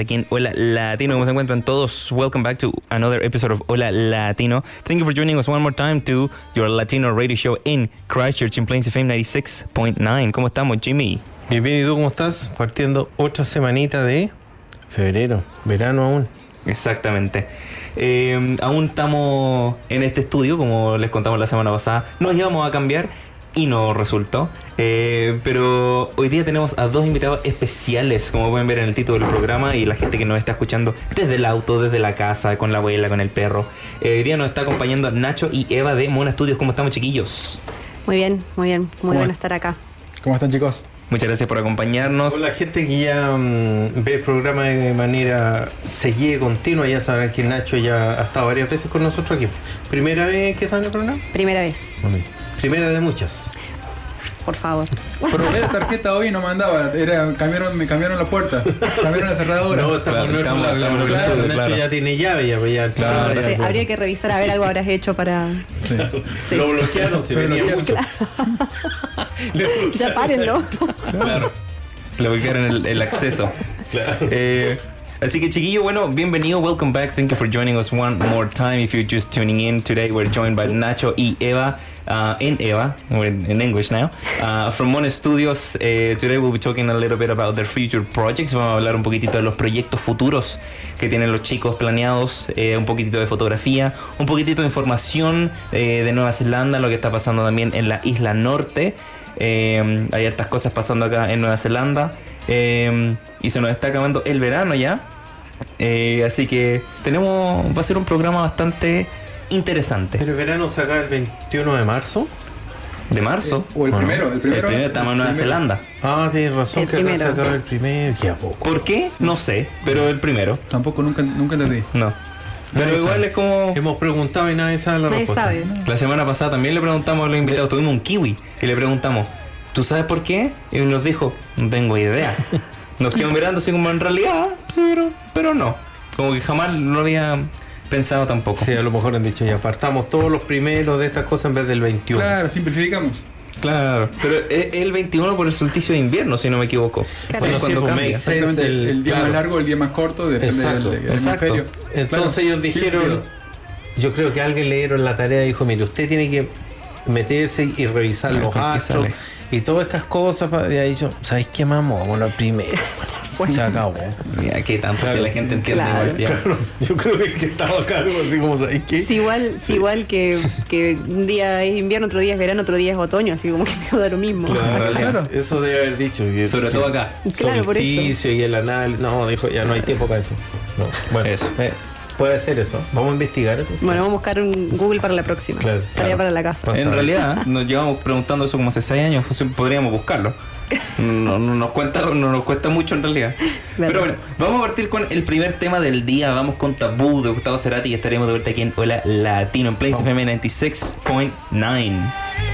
Aquí en Hola Latino. ¿Cómo se encuentran todos? Welcome back to another episode of Hola Latino. Thank you for joining us one more time to your Latino radio show in Christchurch in Plains FM 96.9. ¿Cómo estamos, Jimmy? Bien, bien, ¿y tú cómo estás? Partiendo otra semanita de febrero, verano aún. Exactamente. Eh, aún estamos en este estudio, como les contamos la semana pasada. Nos íbamos a cambiar y no resultó. Eh, pero hoy día tenemos a dos invitados especiales, como pueden ver en el título del programa y la gente que nos está escuchando desde el auto, desde la casa, con la abuela, con el perro. Eh, hoy día nos está acompañando Nacho y Eva de Mona Studios. ¿Cómo estamos, chiquillos? Muy bien, muy bien, muy ¿Cómo bueno es? estar acá. ¿Cómo están chicos? Muchas gracias por acompañarnos. Con la gente que ya mm, ve el programa de manera seguida y continua, ya sabrán que Nacho ya ha estado varias veces con nosotros aquí. ¿Primera vez que está en el programa? Primera vez, Primera de muchas. por favor. Probé la tarjeta hoy y no mandaba. Era, cambiaron, me cambiaron la puerta. Cambiaron la cerradura. No, estamos Claro, estamos- claro, claro. ya tiene llave, ya, pues ya, Claro, ya, Sí, ya. habría que revisar a ver algo habrás hecho para. Sí. Sí. Lo bloquearon, se venía mucho. Ya párenlo. Claro. Le bloquearon el, el acceso. Eh, así que chiquillo, bueno, bienvenido, welcome back. Thank you for joining us one more time. If you're just tuning in today, we're joined by Nacho y Eva. Uh, and Eva, we're in, in English now, uh, from Mona Studios. Uh, today we'll be talking a little bit about their future projects. Vamos a hablar un poquitito de los proyectos futuros que tienen los chicos planeados, eh, un poquitito de fotografía, un poquitito de información eh, de Nueva Zelanda, lo que está pasando también en la isla norte. Eh, hay hartas cosas pasando acá en Nueva Zelanda. Eh, y se nos está acabando el verano ya. Eh, así que tenemos. Va a ser un programa bastante interesante. Pero el verano se acaba el 21 de marzo. De marzo. O el Bueno, primero. El El primero, primero estamos en Nueva primero. Zelanda. Ah, tienes razón, El que acá se primero. acaba el primero. Ya poco. ¿Por qué? No sé, pero el primero. Tampoco nunca, nunca entendí. No. Pero Nadie igual sabe. es como. Hemos preguntado y nadie sabe la Nadie respuesta. sabe. La semana pasada también le preguntamos a los invitados, tuvimos un kiwi y le preguntamos, ¿tú sabes por qué? Y nos dijo, no tengo idea. Nos quedamos mirando así como en realidad, pero, pero no. Como que jamás lo había pensado tampoco. Sí, a lo mejor han dicho ya apartamos todos los primeros de estas cosas en vez del 21. Claro, simplificamos. Claro, pero es el 21 por el solsticio de invierno, si no me equivoco. Claro. Cuando Sí, pues, cambia. Exactamente. el- El, día claro. más largo, el día más corto, depende Exacto, del del exacto. hemisferio. Entonces Claro. ellos dijeron, yo creo que alguien le dieron la tarea y dijo, mire, usted tiene que meterse y revisar los astros. Y todas estas cosas. Y ahí yo, ¿sabes qué, mamá? Vamos a la primera. Se acabó. Mira, qué tanto Claro, si la gente entiende claro. igual, ya. Claro, yo creo que que estaba cargo, así como, ¿sabes qué? Es igual, es igual que, que un día es invierno, otro día es verano, otro día es otoño, así como que me da lo mismo. Claro, Claro. Eso debe haber dicho. que- Sobre todo acá. Claro, por eso. y el análisis. No, dijo, ya no hay tiempo para eso. No, bueno, Eso. eh, puede ser eso. Vamos a investigar eso. Bueno, vamos a buscar un Google para la próxima. Claro, Tarea claro. para la casa. En realidad, nos llevamos preguntando eso como hace 6 años, pues, podríamos buscarlo. No, no nos cuenta, no nos cuesta mucho en realidad. Verdad. Pero bueno, vamos a partir con el primer tema del día. Vamos con Tabú de Gustavo Cerati y estaremos de vuelta aquí en Hola Latino en Place FM 96.9.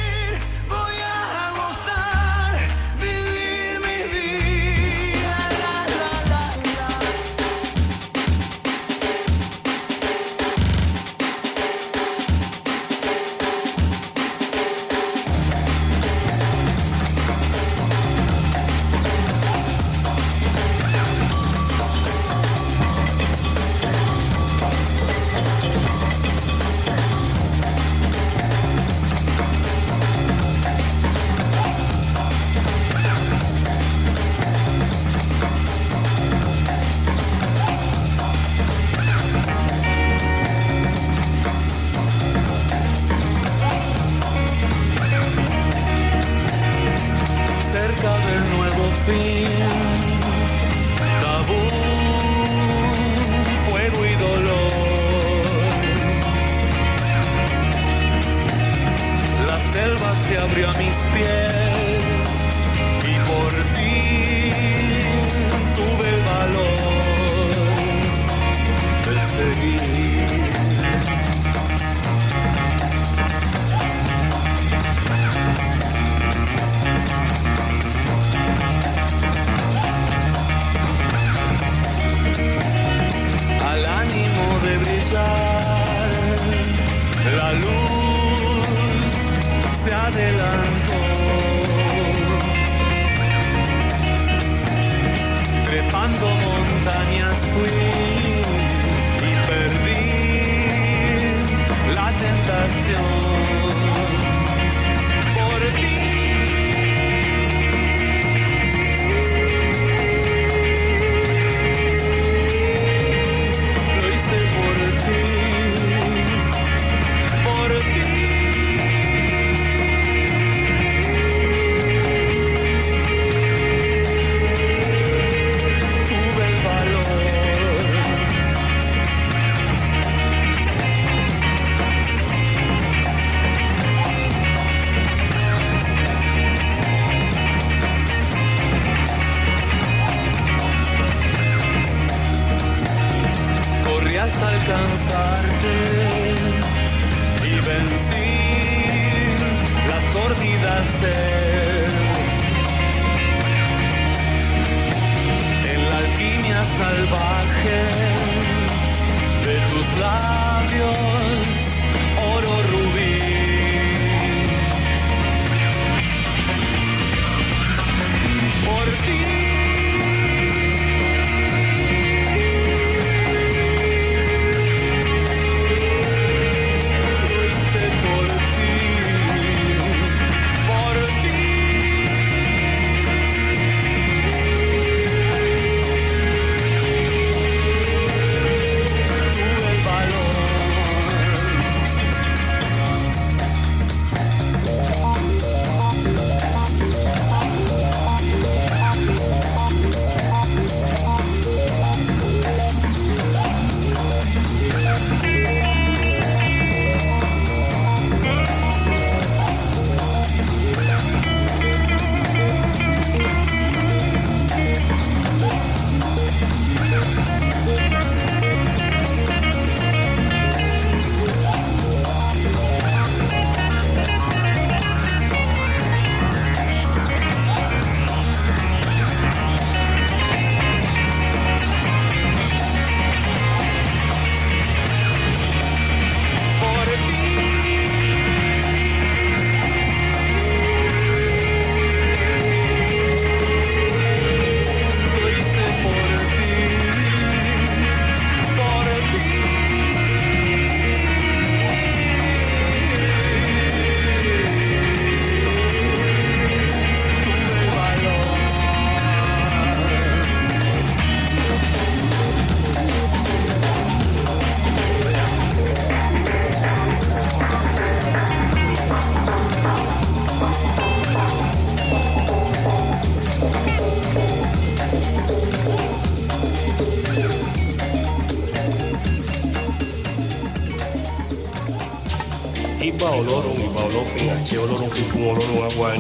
La luz se adelantó.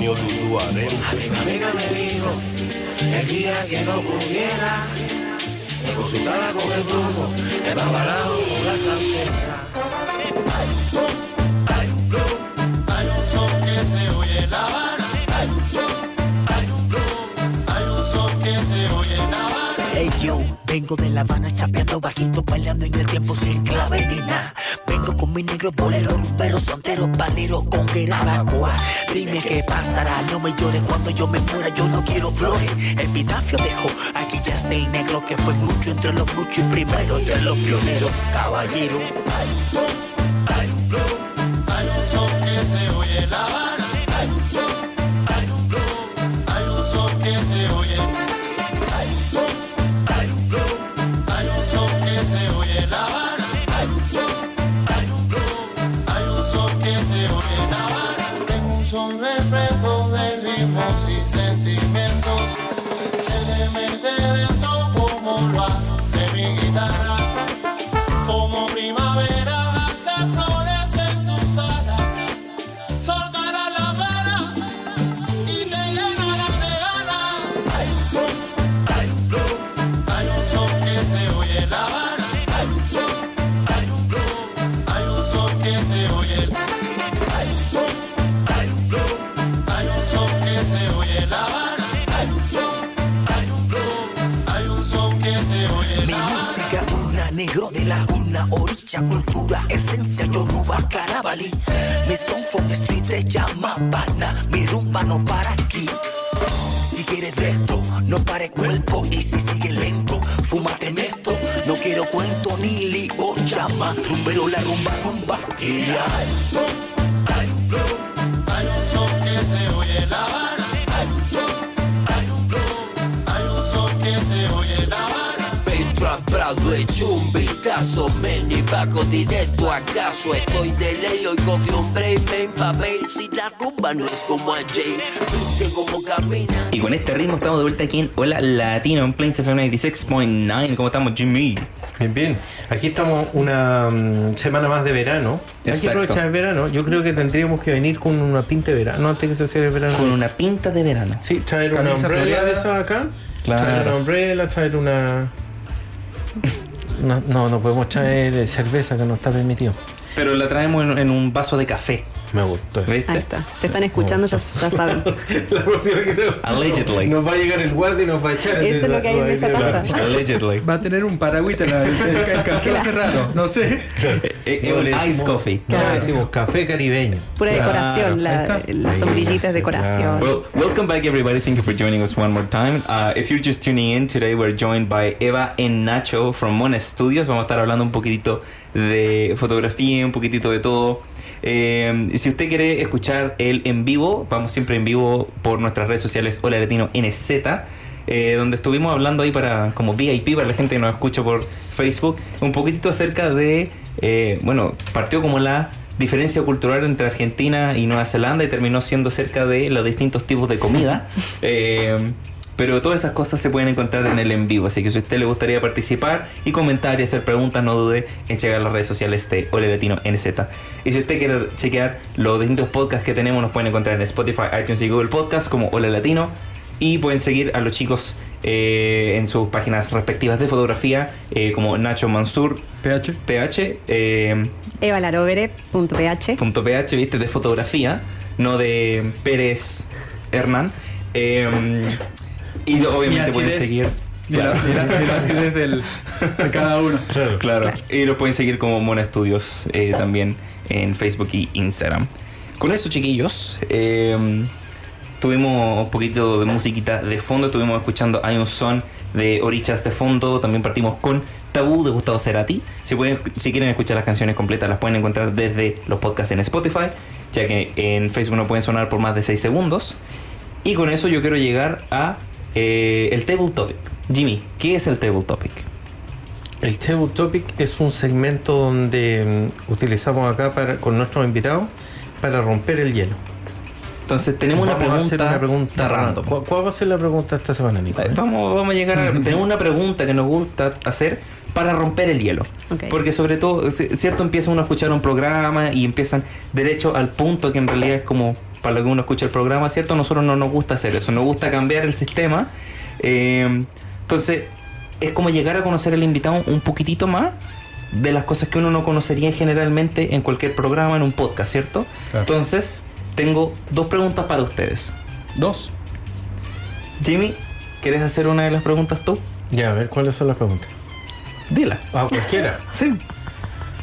Odudu arem. Amiga, amiga me dijo el día que no pudiera me consultara con el brujo, me babalao con la santera. Hay un son, hay un flow, hay un son que se oye en La Habana. Hay un son, hay un flow, hay un son que se oye en La Habana. Hey yo, vengo de La Habana chapeando bajito, bailando en el tiempo sin clave ni nada. Vengo con mi negro bolero, pero soltero, palero con Gerabacoa. Dime qué pasará, no me llores cuando yo me muera, yo no quiero flores. Epitafio dejo, aquí ya es el negro que fue mucho entre los muchos y primero entre los pioneros. Caballero, Hay un son, hay un flow, hay un son que se oye La negro de la cuna, orilla, cultura, esencia, yoruba, carabalí. Mi son from the street se llama Pana, mi rumba no para aquí. Si quieres de esto, no pare cuerpo y si sigue lento, fúmate esto. No quiero cuento ni lío, llama, rumbero la rumba, rumba. Y hay un son, hay un flow, hay un son que se oye en La Habana. Hay un son, hay un flow, hay un son que se oye en La Habana. Un vistazo, men y bajo directo acaso Estoy de ley, oigo que hombre me empapé Si la rumba no es como ayer, viste cómo camina Y con este ritmo estamos de vuelta aquí en Hola Latino en Plains FM 96.9. ¿Cómo estamos, Jimmy? Bien, bien. Aquí estamos una mm, semana más de verano. Hay que aprovechar el verano. Yo creo que tendríamos que venir con una pinta de verano antes que se cierre el verano. Con una pinta de verano. Sí, traer una umbrella de esas acá. Claro. Traer una umbrella, traer una... una- No, no podemos traer eh, cerveza que no está permitido. Pero la traemos en, en un vaso de café. Me gustó eso. ¿Viste? Ahí está. Te están escuchando, ya, ya saben. La próxima que creo- Allegedly. Nos va a llegar el guardia y nos va a echar. Eso es lo que hay en esa casa. Allegedly. Va a tener un paragüita en la- el, el- el café va a ser raro, no sé. Eh, eh, No, un ice coffee. No, Claro. decimos café caribeño. Pura Claro, decoración, la, las sombrillitas de decoración. Well, welcome back, everybody. Thank you for joining us one more time. Uh, if you're just tuning in, today we're joined by Eva and Nacho from Mona Studios. Vamos a estar hablando un poquitito de fotografía, un poquitito de todo. Eh, si usted quiere escuchar el en vivo, vamos siempre en vivo por nuestras redes sociales Hola Latino NZ, eh, donde estuvimos hablando ahí para como VIP para la gente que nos escucha por Facebook, un poquitito acerca de, eh, bueno, partió como la diferencia cultural entre Argentina y Nueva Zelanda y terminó siendo acerca de los distintos tipos de comida. Eh, pero todas esas cosas se pueden encontrar en el en vivo, así que si a usted le gustaría participar y comentar y hacer preguntas, no dude en checar las redes sociales de Ole Latino NZ. Y si usted quiere chequear los distintos podcasts que tenemos, nos pueden encontrar en Spotify, iTunes y Google Podcast como Ole Latino. Y pueden seguir a los chicos eh, en sus páginas respectivas de fotografía, eh, como Nacho Mansur, PH. PH, eh, Evalarovere.ph. punto .ph, viste, de fotografía, no de Pérez Hernán. Y obviamente pueden seguir. La, ni la- ni la acidez del, de cada uno. Claro. Claro. Y lo pueden seguir como Mona Studios eh, también en Facebook y Instagram. Con eso, chiquillos, eh, tuvimos un poquito de musiquita de fondo. Estuvimos escuchando Hay un son de Orichas de fondo. También partimos con Tabú de Gustavo Cerati. Si, pueden, si quieren escuchar las canciones completas, las pueden encontrar desde los podcasts en Spotify, ya que en Facebook no pueden sonar por más de 6 segundos. Y con eso yo quiero llegar a eh, el Table Topic. Jimmy, ¿qué es el Table Topic? El Table Topic es un segmento donde mm, utilizamos acá para, con nuestros invitados para romper el hielo. Entonces tenemos una Vamos a pregunta, hacer una pregunta random. ¿Cuál, cuál va a ser la pregunta esta semana, Nico? Eh, Vamos, vamos a llegar a... tenemos una pregunta que nos gusta hacer para romper el hielo. Porque sobre todo, cierto, empieza uno a escuchar un programa y empiezan derecho al punto que en realidad es como para lo que uno escucha el programa, ¿cierto? A nosotros no nos gusta hacer eso, nos gusta cambiar el sistema. Eh, entonces, es como llegar a conocer al invitado un poquitito más de las cosas que uno no conocería generalmente en cualquier programa, en un podcast, ¿cierto? Claro. Entonces, tengo dos preguntas para ustedes. Dos. Jimmy, ¿quieres hacer una de las preguntas tú? Ya, a ver, ¿cuáles son las preguntas? Dila. Ah, cualquiera. Sí.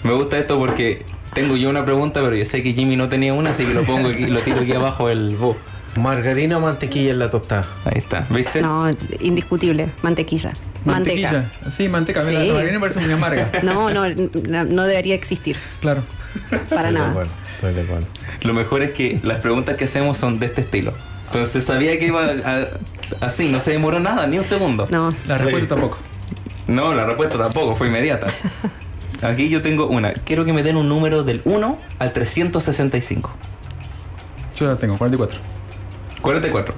Me gusta esto porque tengo yo una pregunta, pero yo sé que Jimmy no tenía una, así que lo pongo aquí, lo tiro aquí abajo el bo. ¿Margarina o mantequilla en la tostada? Ahí está, ¿viste? No, indiscutible. Mantequilla. Manteca. Mantequilla. Sí, manteca. Sí. la margarina me parece muy amarga. No, no, no, no debería existir. Claro. Para Estoy de nada. acuerdo, estoy de acuerdo. Lo mejor es que las preguntas que hacemos son de este estilo. Entonces sabía que iba a- así, no se demoró nada, ni un segundo. No. La respuesta tampoco. No, la respuesta tampoco, fue inmediata. Aquí yo tengo una. Quiero que me den un número del 1 al 365. Yo la tengo, 44. 44.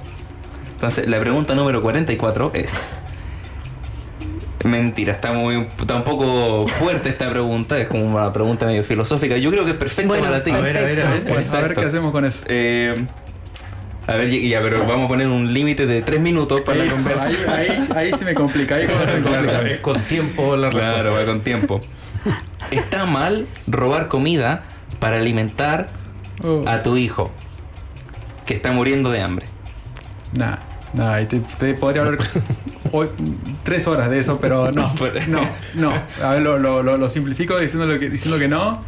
Entonces, la pregunta número 44 es. Mentira, está muy. Está un poco fuerte esta pregunta. Es como una pregunta medio filosófica. Yo creo que es perfecta Bueno, para ti. A ver, a ver, a ver. Bueno, a ver qué hacemos con eso. Eh, a ver, ya, pero vamos a poner un límite de 3 minutos para la Eso, conversación. ahí, ahí, ahí se me complica. Ahí se me Claro, complica. Con tiempo la Claro, va con tiempo. Está mal robar comida para alimentar Oh, a tu hijo que está muriendo de hambre. Nah, nah, te, te podría hablar hoy, tres horas de eso, pero no, no, no. A ver, lo, lo- lo- lo simplifico diciendo, lo que, diciendo que no.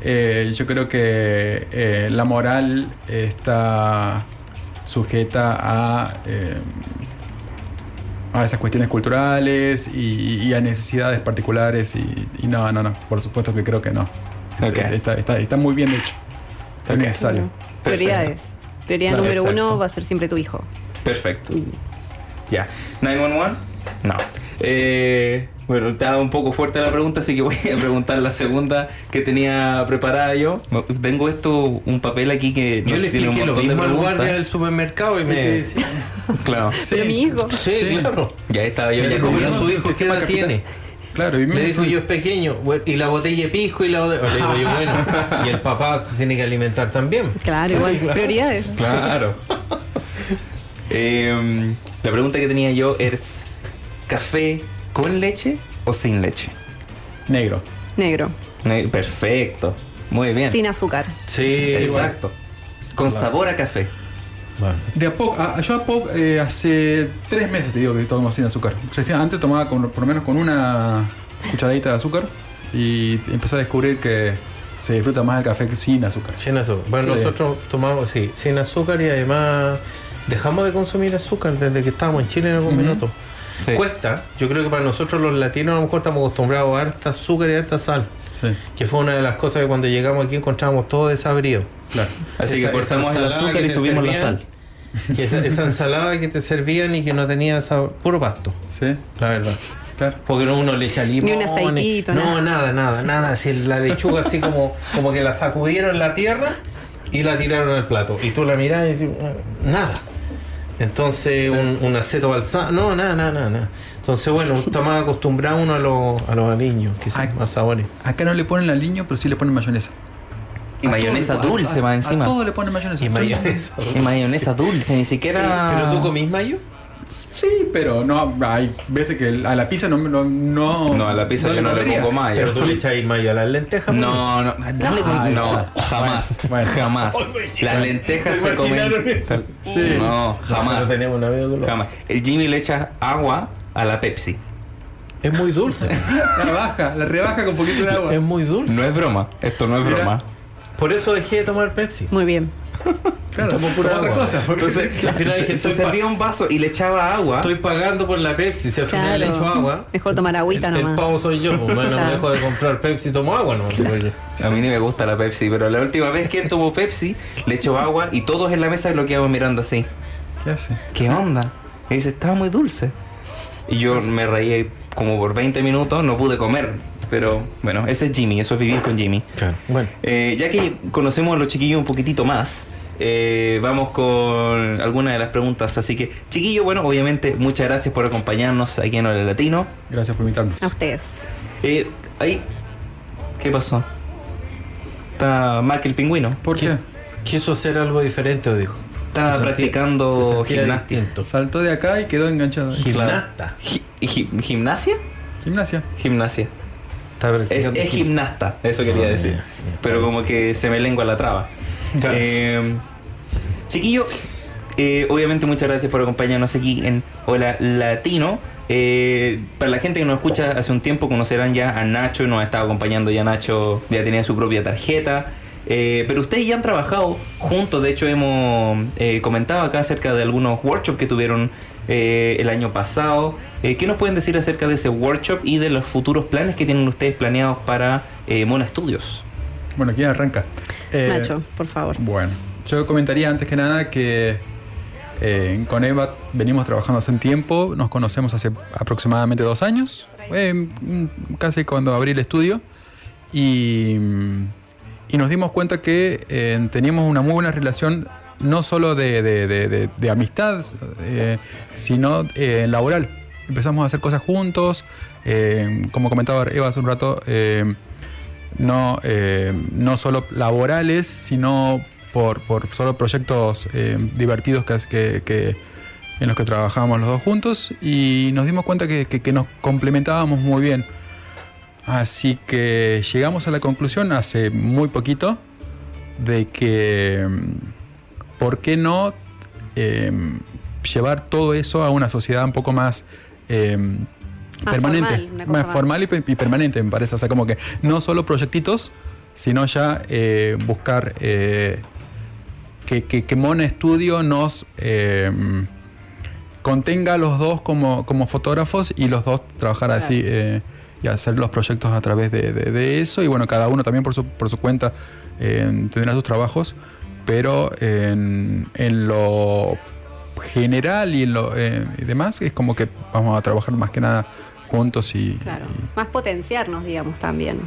Eh, yo creo que eh, la moral está sujeta a, eh, a esas cuestiones culturales y, y a necesidades particulares y, y no, no, no, por supuesto que creo que no. Ok. Está, está, está muy bien hecho. Es Ok. necesario. Prioridades. Prioridad Claro, número exacto. uno va a ser siempre tu hijo. Perfecto. Ya. ¿911? No. Eh, bueno, estaba un poco fuerte la pregunta, así que voy a preguntar la segunda que tenía preparada yo. Tengo esto, un papel aquí que Yo nos le tiene un lo montón de mismo al guardia del supermercado y me. Claro. Pero mi hijo. Sí, claro. Ya estaba yo ya comiendo. su hijo, ¿qué edad tiene? Claro, y Le dijo, yo es pequeño. Y la botella de pisco y la botella. Le digo yo, bueno. Y el papá se tiene que alimentar también. Claro, igual. claro. Prioridades. Claro. Em, la pregunta que tenía yo es: ¿café con leche o sin leche? negro. Negro. Perfecto. Muy bien. Sin azúcar. Sí, Exacto. Con sabor a café. Bueno. De a poco, a- yo a poco, eh, hace tres meses te digo que tomo sin azúcar. Recién antes tomaba con- por lo menos con una cucharadita de azúcar y empecé a descubrir que se disfruta más el café que sin azúcar. Sin azúcar. Bueno, Sí. nosotros tomamos, sí, sin azúcar y además dejamos de consumir azúcar desde que estábamos en Chile en algún Ujú. minuto. Sí. Cuesta, yo creo que para nosotros los latinos a lo mejor estamos acostumbrados a harta azúcar y harta sal. Sí, Que fue una de las cosas que cuando llegamos aquí encontramos todo desabrido. claro. Así Esa- que cortamos el azúcar y subimos la sal. Y esa, esa ensalada que te servían y que no tenía sabor, puro pasto, Sí, la verdad. claro. Porque no uno le echa limón. Ni un aceitito, No, nada. nada, nada, nada. Así la lechuga así como, como que la sacudieron en la tierra y la tiraron al plato. Y tú la mirás y dices, "Mm, nada. Entonces, un, un aceto balsámico. No, nada, nada, nada, nada. Entonces, bueno, está más acostumbrado uno a los, a los aliños, que son más sabores. Acá no le ponen aliño, pero sí le ponen mayonesa. Y A mayonesa todo, a- dulce a- más A encima. todo le ponen mayonesa. Y mayonesa. Y mayonesa dulce, ni siquiera. ¿Pero tú comís mayo? Sí, pero no, hay veces que a la pizza no... No, no, No, a la pizza yo no le pongo mayo. Pero tú le echáis mayo a las lentejas. No, no, dale con- Ay, no, jamás, bueno. jamás. Las lentejas se comen. Sí. No, jamás, tenemos un amigo que lo jamás. El Jimmy le echa agua a la Pepsi. Es muy dulce. La baja, la rebaja con poquito de agua. es muy dulce. No es broma, esto no es Mira. broma. Por eso dejé de tomar Pepsi. Muy bien. Claro, Tomo pura otra cosa. Entonces, Al final se, dije, se servía un vaso y le echaba agua. Estoy pagando por la Pepsi. Si al final le Claro. echo agua, Mejor tomar agüita el, el nomás. pavo soy yo. Pues, bueno, Ya. dejo de comprar Pepsi y tomo agua. No, digo yo. A mí ni me gusta la Pepsi, pero la última vez que él tomó Pepsi, le echó agua y todos en la mesa lo quedaban mirando así. ¿Qué hace? ¿Qué onda? Y dice, estaba muy dulce. Y yo me reí como por 20 minutos, no pude comer. Pero bueno, ese es Jimmy, eso es vivir con Jimmy. Claro. Bueno. Eh, ya que conocemos a los chiquillos un poquitito más, eh, vamos con algunas de las preguntas. Así que, chiquillo, bueno, obviamente, muchas gracias por acompañarnos aquí en Hola Latino. Gracias por invitarnos. A ustedes. Eh, ahí, ¿qué pasó? Está Mark el pingüino. ¿Por qué? Quiso hacer algo diferente, o dijo. Sentía- practicando se gimnasia. Saltó de acá y quedó enganchado. Gimnasta. Gi- gi- ¿Gimnasia? Gimnasia. Gimnasia. Es, es gimnasta, eso quería Ah, decir. Pero como que se me lengua la traba. Eh, chiquillo, eh, obviamente muchas gracias por acompañarnos aquí en Hola Latino. Eh, para la gente que nos escucha hace un tiempo conocerán ya a Nacho, nos ha estado acompañando ya Nacho, ya tenía su propia tarjeta. Pero ustedes ya han trabajado juntos, de hecho hemos eh, comentado acá acerca de algunos workshops que tuvieron eh, el año pasado. ¿Qué nos pueden decir acerca de ese workshop y de los futuros planes que tienen ustedes planeados para Mona Studios? Bueno, ¿quién arranca? Eh, Nacho, por favor. Bueno, yo comentaría antes que nada que eh, con Eva venimos trabajando hace un tiempo, nos conocemos hace aproximadamente dos años, eh, casi cuando abrí el estudio, y, y nos dimos cuenta que teníamos una muy buena relación, no solo de, de- de- amistad, eh, sino eh, laboral. Empezamos a hacer cosas juntos, eh, como comentaba Eva hace un rato, no, eh, no solo laborales, sino por, por solo proyectos eh, divertidos que, que- en los que trabajábamos los dos juntos y nos dimos cuenta que, que- nos complementábamos muy bien. Así que llegamos a la conclusión hace muy poquito de que, mm, ¿por qué no eh, llevar todo eso a una sociedad un poco más Más permanente, formal, una cosa más más. formal y, pe- y permanente me parece. O sea, como que no solo proyectitos, sino ya eh, buscar eh, que, que, que Mona Studio nos eh, contenga a los dos como, como fotógrafos y los dos trabajar así eh, y hacer los proyectos a través de, de- de eso. Y bueno, cada uno también por su, por su cuenta eh, tendrá sus trabajos, pero en, en lo general y en lo y demás es como que vamos a trabajar más que nada juntos y, Claro. Más potenciarnos, digamos, también.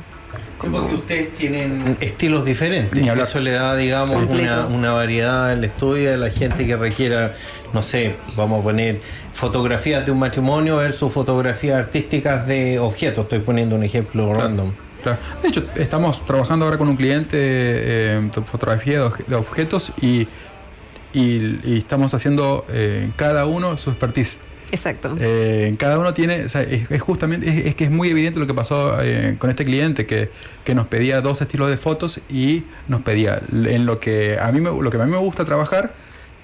Sí, porque ustedes tienen estilos diferentes. Ni y. Eso le da, digamos, una, una variedad al estudio de la gente que requiera, no sé, vamos a poner fotografías de un matrimonio versus fotografías artísticas de objetos. Estoy poniendo un ejemplo random. Claro. De hecho, estamos trabajando ahora con un cliente eh, de fotografía de, obje- de objetos y, y- y estamos haciendo eh, cada uno su expertise. Exacto. Eh, cada uno tiene, o sea, es, es justamente, es, es que es muy evidente lo que pasó eh, con este cliente que, que nos pedía dos estilos de fotos y nos pedía en lo que a mí me, lo que a mí me gusta trabajar,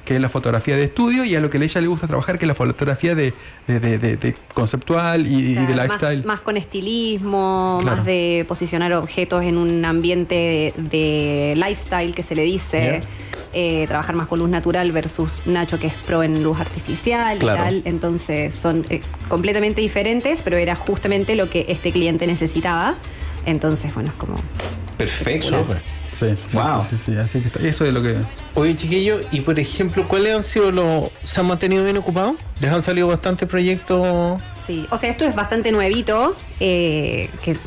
que es la fotografía de estudio, y a lo que a ella le gusta trabajar, que es la fotografía de, de- de- de- de conceptual y, y de lifestyle. Más, más con estilismo, Claro. más de posicionar objetos en un ambiente de, de lifestyle que se le dice. Eh, trabajar más con luz natural versus Nacho que es pro en luz artificial Claro. y tal. Entonces son eh, completamente diferentes, pero era justamente lo que este cliente necesitaba. Entonces, bueno, es como... Perfecto. Sí, sí, Wow. sí, sí, sí, así que está- eso es lo que... Oye, chiquillo, y por ejemplo, ¿cuáles han sido los. ¿Se han mantenido bien ocupados? ¿Les han salido bastantes proyectos? Sí, o sea, esto es bastante nuevito, eh, que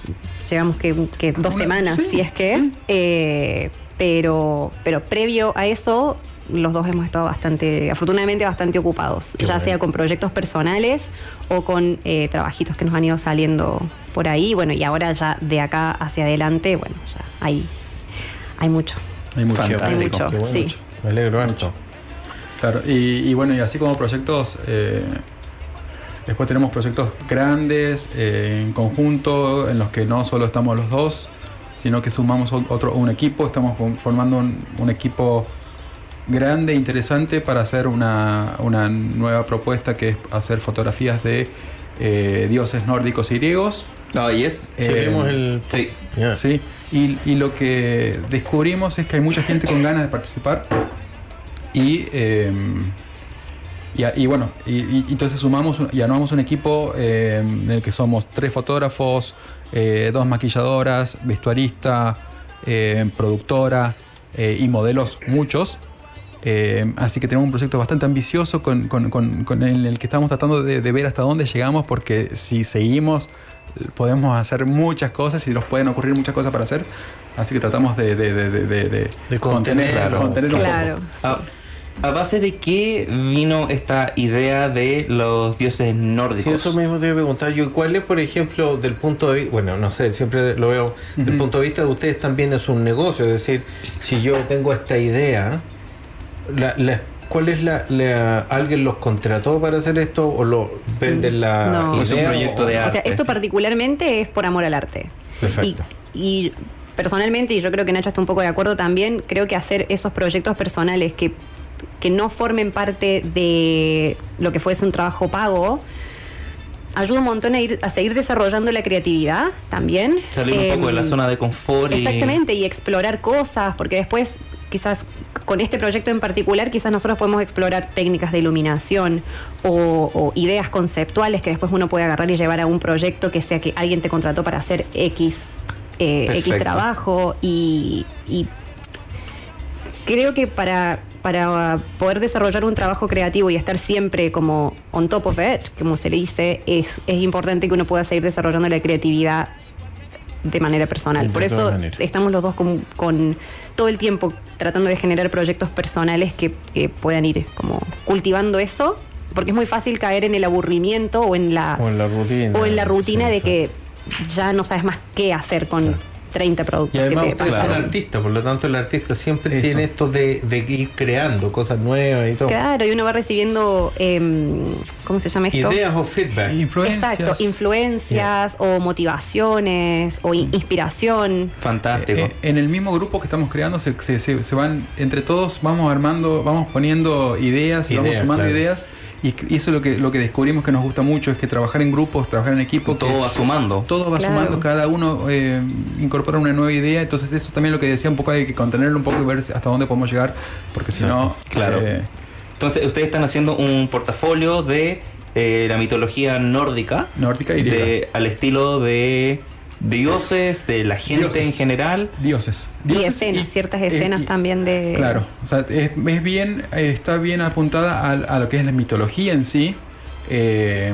llevamos que, que dos Una- semanas, sí, si es que, eh, pero, pero previo a eso, los dos hemos estado bastante, afortunadamente bastante ocupados, Qué ya bueno. sea con proyectos personales o con eh, trabajitos que nos han ido saliendo por ahí, bueno, y ahora ya de acá hacia adelante, bueno, ya hay, hay mucho. Hay mucho. Fantástico. Hay mucho, bueno, sí. Me alegro harto. Claro, y, y bueno, y así como proyectos, eh, después tenemos proyectos grandes, eh, en conjunto, en los que no solo estamos los dos, sino que sumamos otro, un equipo, estamos formando un, un equipo grande, interesante para hacer una, una nueva propuesta que es hacer fotografías de eh, dioses nórdicos y griegos. Oh, yes. Eh, el. Sí. Ya. Sí, y, y lo que descubrimos es que hay mucha gente con ganas de participar y, eh, y, a- y bueno, y, y entonces sumamos y armamos un equipo eh, en el que somos tres fotógrafos, eh, dos maquilladoras, vestuarista, eh, productora eh, y modelos muchos. Eh, así que tenemos un proyecto bastante ambicioso con, con- con- con el, el que estamos tratando de, de ver hasta dónde llegamos porque si seguimos podemos hacer muchas cosas y nos pueden ocurrir muchas cosas para hacer. Así que tratamos de, de, de, de- de- De contener, claro. contener un poco. Claro. ¿A, a base de qué vino esta idea de los dioses Sí, nórdicos? eso mismo te iba a preguntar yo. ¿Cuál es, por ejemplo, del punto de vista, bueno, no sé, siempre lo veo, del punto de vista de ustedes también es un negocio, es decir, si yo tengo esta idea, la, la- ¿cuál es la, la- ¿Alguien los contrató para hacer esto o lo venden la No. idea? Es un proyecto o- de O sea, arte. esto particularmente es por amor al arte. Perfecto. Y, y personalmente, y yo creo que Nacho está un poco de acuerdo también, creo que hacer esos proyectos personales que, que no formen parte de lo que fuese un trabajo pago, ayuda un montón a, ir, a seguir desarrollando la creatividad también. Salir un poco de la zona de confort y... Exactamente, y explorar cosas, porque después quizás con este proyecto en particular quizás nosotros podemos explorar técnicas de iluminación o, o ideas conceptuales que después uno puede agarrar y llevar a un proyecto que sea que alguien te contrató para hacer X, eh, X trabajo y, y creo que para, para poder desarrollar un trabajo creativo y estar siempre como on top of it, como se le dice, es, es importante que uno pueda seguir desarrollando la creatividad de manera personal. De Por eso estamos los dos con, con todo el tiempo tratando de generar proyectos personales que, que puedan ir como cultivando eso, porque es muy fácil caer en el aburrimiento o en la, O en la rutina. o en la rutina Sí, de sí. que ya no sabes más qué hacer con 30 productos Y además que te ustedes son pasaron. artistas, por lo tanto el artista siempre Eso. tiene esto de, de ir creando cosas nuevas y todo. Claro, y uno va recibiendo, em, ¿cómo se llama esto? Ideas o feedback. Influencias. Exacto, influencias o motivaciones o in- inspiración. Fantástico. Eh, en el mismo grupo que estamos creando se, se- se- van entre todos vamos armando vamos poniendo ideas y vamos sumando claro. ideas Y, y eso es lo que, lo que descubrimos que nos gusta mucho, es que trabajar en grupos, trabajar en equipo. Todo que- va sumando. todo va Claro. sumando, cada uno eh, incorpora una nueva idea, entonces eso también lo que decía un poco hay que contenerlo un poco y ver hasta dónde podemos llegar, porque si no, Claro. eh, Entonces, ustedes están haciendo un portafolio de eh, la mitología nórdica, nórdica y griega. de, al estilo de dioses, de la gente Dioses. en general. dioses. Y Dioses escenas, ciertas eh, escenas y- también de... Claro, o sea, es, es bien, está bien apuntada a, a lo que es la mitología en sí. eh,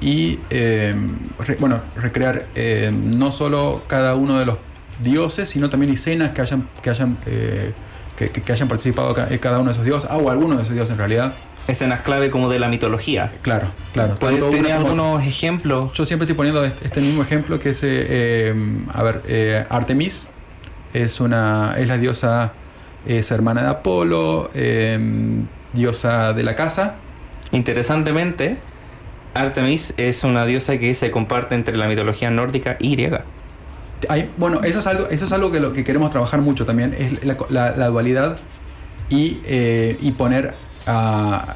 y eh, re- bueno, recrear eh, no solo cada uno de los dioses, sino también escenas que hayan, que hayan, eh, que, que- que hayan participado eh, cada uno de esos dioses, ah, o alguno de esos dioses en realidad. Escenas clave como de la mitología. Claro, claro. ¿Puedes Tanto tener una como- algunos ejemplos? Yo siempre estoy poniendo este, este mismo ejemplo que es, eh, eh, a ver, eh, Artemis es una, es la diosa, es hermana de Apolo, eh, diosa de la casa. Interesantemente, Artemis es una diosa que se comparte entre la mitología nórdica y griega. Hay- bueno, eso es algo, eso es algo que lo que queremos trabajar mucho también, es la, la- la dualidad y, y poner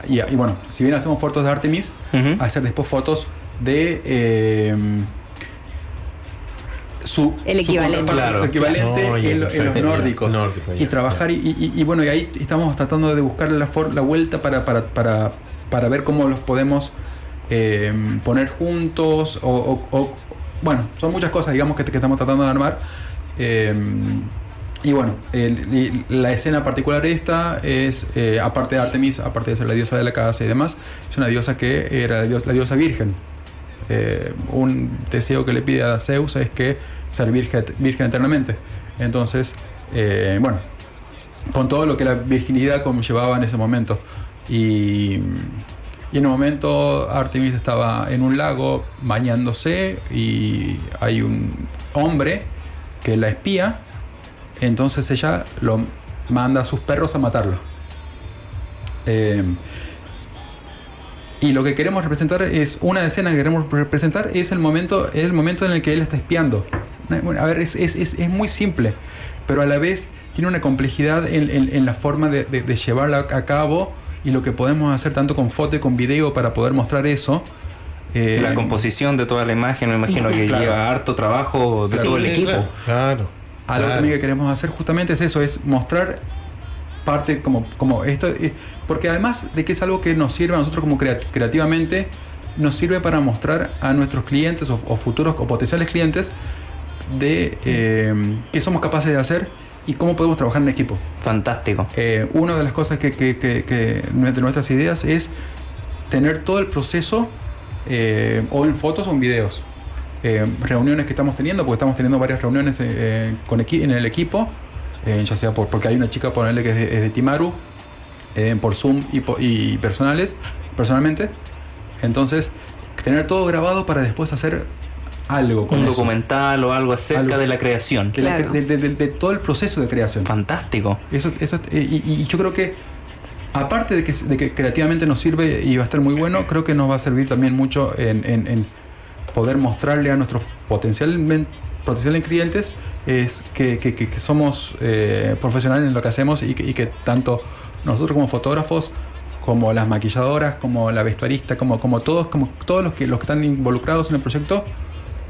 y, y bueno, si bien hacemos fotos de Artemis, hacer después fotos de eh, su El su equivalente. Claro. su equivalente en, lo- en los nórdicos. Nórdico, y trabajar y, y- y bueno y ahí estamos tratando de buscar la, for- la vuelta para, para, para, para ver cómo los podemos eh, poner juntos o, o- o- bueno son muchas cosas digamos que, que estamos tratando de armar. Eh, y bueno, la escena particular esta es, eh, aparte de Artemis, aparte de ser la diosa de la casa y demás, es una diosa que era la diosa, la diosa virgen. Eh, un deseo que le pide a Zeus es que ser virgen, virgen eternamente. Entonces, eh, bueno, con todo lo que la virginidad conllevaba en ese momento. Y, y en un momento Artemis estaba en un lago bañándose y hay un hombre que la espía. Entonces ella lo manda a sus perros a matarlo. Eh, y lo que queremos representar es una escena que queremos representar es el momento, es el momento en el que él está espiando. Bueno, a ver, es, es- es- es muy simple, pero a la vez tiene una complejidad en, en- en la forma de, de- de llevarla a cabo y lo que podemos hacer tanto con foto y con video para poder mostrar eso. Eh, la composición de toda la imagen, me imagino que Claro. lleva harto trabajo de todo el Sí, equipo. Claro. claro, Algo claro. también que queremos hacer justamente es eso, es mostrar parte como, como esto, porque además de que es algo que nos sirve a nosotros como crea- creativamente, nos sirve para mostrar a nuestros clientes o, o futuros o potenciales clientes de eh, qué somos capaces de hacer y cómo podemos trabajar en equipo. Fantástico. Eh, una de las cosas que, que- que- que de nuestras ideas es tener todo el proceso eh, o en fotos o en videos. Eh, reuniones que estamos teniendo, porque estamos teniendo varias reuniones eh, con equi- en el equipo, eh, ya sea por, porque hay una chica, ponerle que es de, es de Timaru, eh, por Zoom y, personales, personalmente. Entonces, tener todo grabado para después hacer algo con Un eso. documental o algo acerca Algo. de la creación. De, la- Claro. de- de- de- de todo el proceso de creación. Fantástico. Eso, eso, es- eh, y, y yo creo que, aparte de que, de que creativamente nos sirve y va a estar muy bueno, creo que nos va a servir también mucho en, en- en poder mostrarle a nuestros potencialmente potenciales clientes es que, que- que- que somos eh, profesionales en lo que hacemos y que, y que tanto nosotros como fotógrafos como las maquilladoras, como la vestuarista, como, como todos, como todos los que los que están involucrados en el proyecto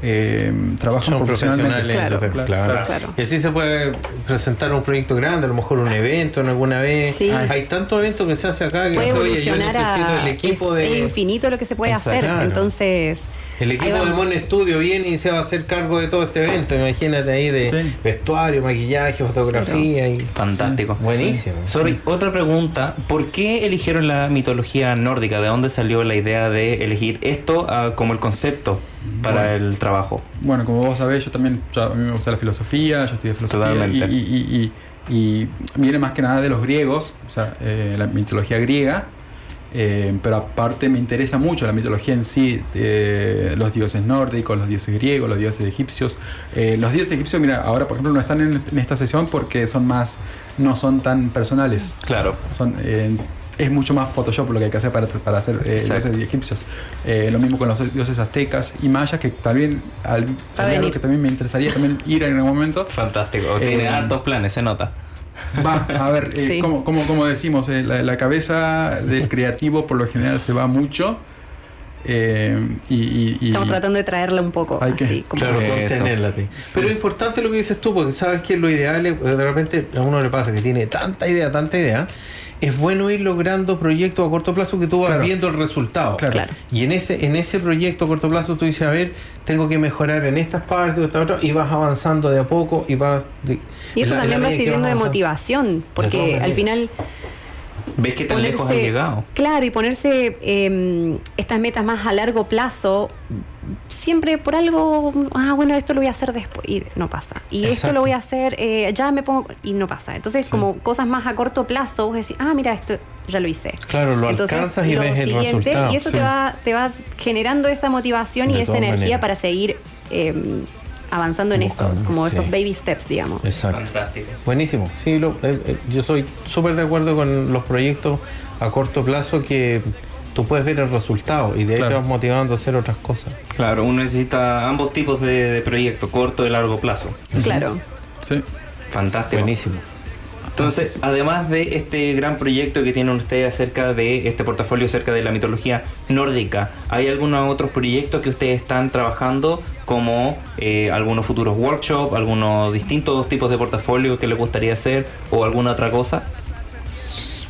eh, trabajan Son profesionalmente. profesionales, Claro, claro, claro, claro. claro. Y así se puede presentar un proyecto grande, a lo mejor un evento en alguna vez. Sí. Hay tantos eventos que se hace acá que puede dice, oye, yo evolucionar necesito a el equipo es de infinito lo que se puede Exacto. hacer Claro. entonces el equipo de vamos. Mon Studio viene y se va a hacer cargo de todo este evento. Imagínate ahí de Sí. vestuario, maquillaje, fotografía y Fantástico. buenísimo. Sorry, otra pregunta. ¿Por qué eligieron la mitología nórdica? ¿De dónde salió la idea de elegir esto ah, como el concepto para Bueno. el trabajo? Bueno, como vos sabés, yo también, yo- a mí me gusta la filosofía, yo estudié filosofía Totalmente. y, y- y- y viene más que nada de los griegos, o sea, eh, la mitología griega, eh, pero aparte me interesa mucho la mitología en sí, eh, los dioses nórdicos, los dioses griegos, los dioses egipcios. Eh, los dioses egipcios, mira, ahora por ejemplo no están en, en esta sesión porque son más, no son tan personales, Claro. son eh, es mucho más Photoshop lo que hay que hacer para, para hacer eh, dioses egipcios. Eh, lo mismo con los dioses aztecas y mayas, que también al- sería algo que también me interesaría también ir en algún momento. Fantástico. Eh, Tiene hartos planes, se nota. Va, a ver, eh, Sí. como, como, como decimos, eh, la, la cabeza del creativo por lo general se va mucho. eh, y, y- y- Estamos tratando de traerla un poco Hay que- así, como Claro, contenerla. sí. Pero es importante lo que dices tú, porque sabes que lo ideal es, de repente a uno le pasa que tiene tanta idea, tanta idea, es bueno ir logrando proyectos a corto plazo que tú vas Claro. viendo el resultado. Claro. Claro. Y en ese, en ese proyecto a corto plazo tú dices, a ver, tengo que mejorar en estas partes, esta otra, y vas avanzando de a poco y vas... de- Y eso la- también va que sirviendo de motivación, porque maneras. al final ¿Ves qué tan lejos has llegado? Claro, y ponerse eh, estas metas más a largo plazo, siempre por algo, ah, bueno, esto lo voy a hacer después, y no pasa. Y esto lo voy a hacer, eh, ya me pongo, y no pasa. Entonces, como cosas más a corto plazo, vos decís, ah, mira, esto ya lo hice. Claro, lo Entonces, alcanzas y lo ves el siguiente, resultado. Y eso sí. te, va, te va generando esa motivación y esa energía maneras. para seguir eh, avanzando en Buscando, esos, como esos sí. baby steps, digamos. Exacto. Fantástico. Buenísimo. Sí, lo- eh, eh, yo soy súper de acuerdo con los proyectos a corto plazo que tú puedes ver el resultado y de ahí Claro. te vas motivando a hacer otras cosas. Claro, uno necesita ambos tipos de, de proyecto, corto y largo plazo. Claro. Sí. Fantástico. Buenísimo. Entonces, además de este gran proyecto que tienen ustedes acerca de este portafolio acerca de la mitología nórdica, ¿hay algunos otros proyectos que ustedes están trabajando como eh, algunos futuros workshops, algunos distintos tipos de portafolio que les gustaría hacer o alguna otra cosa?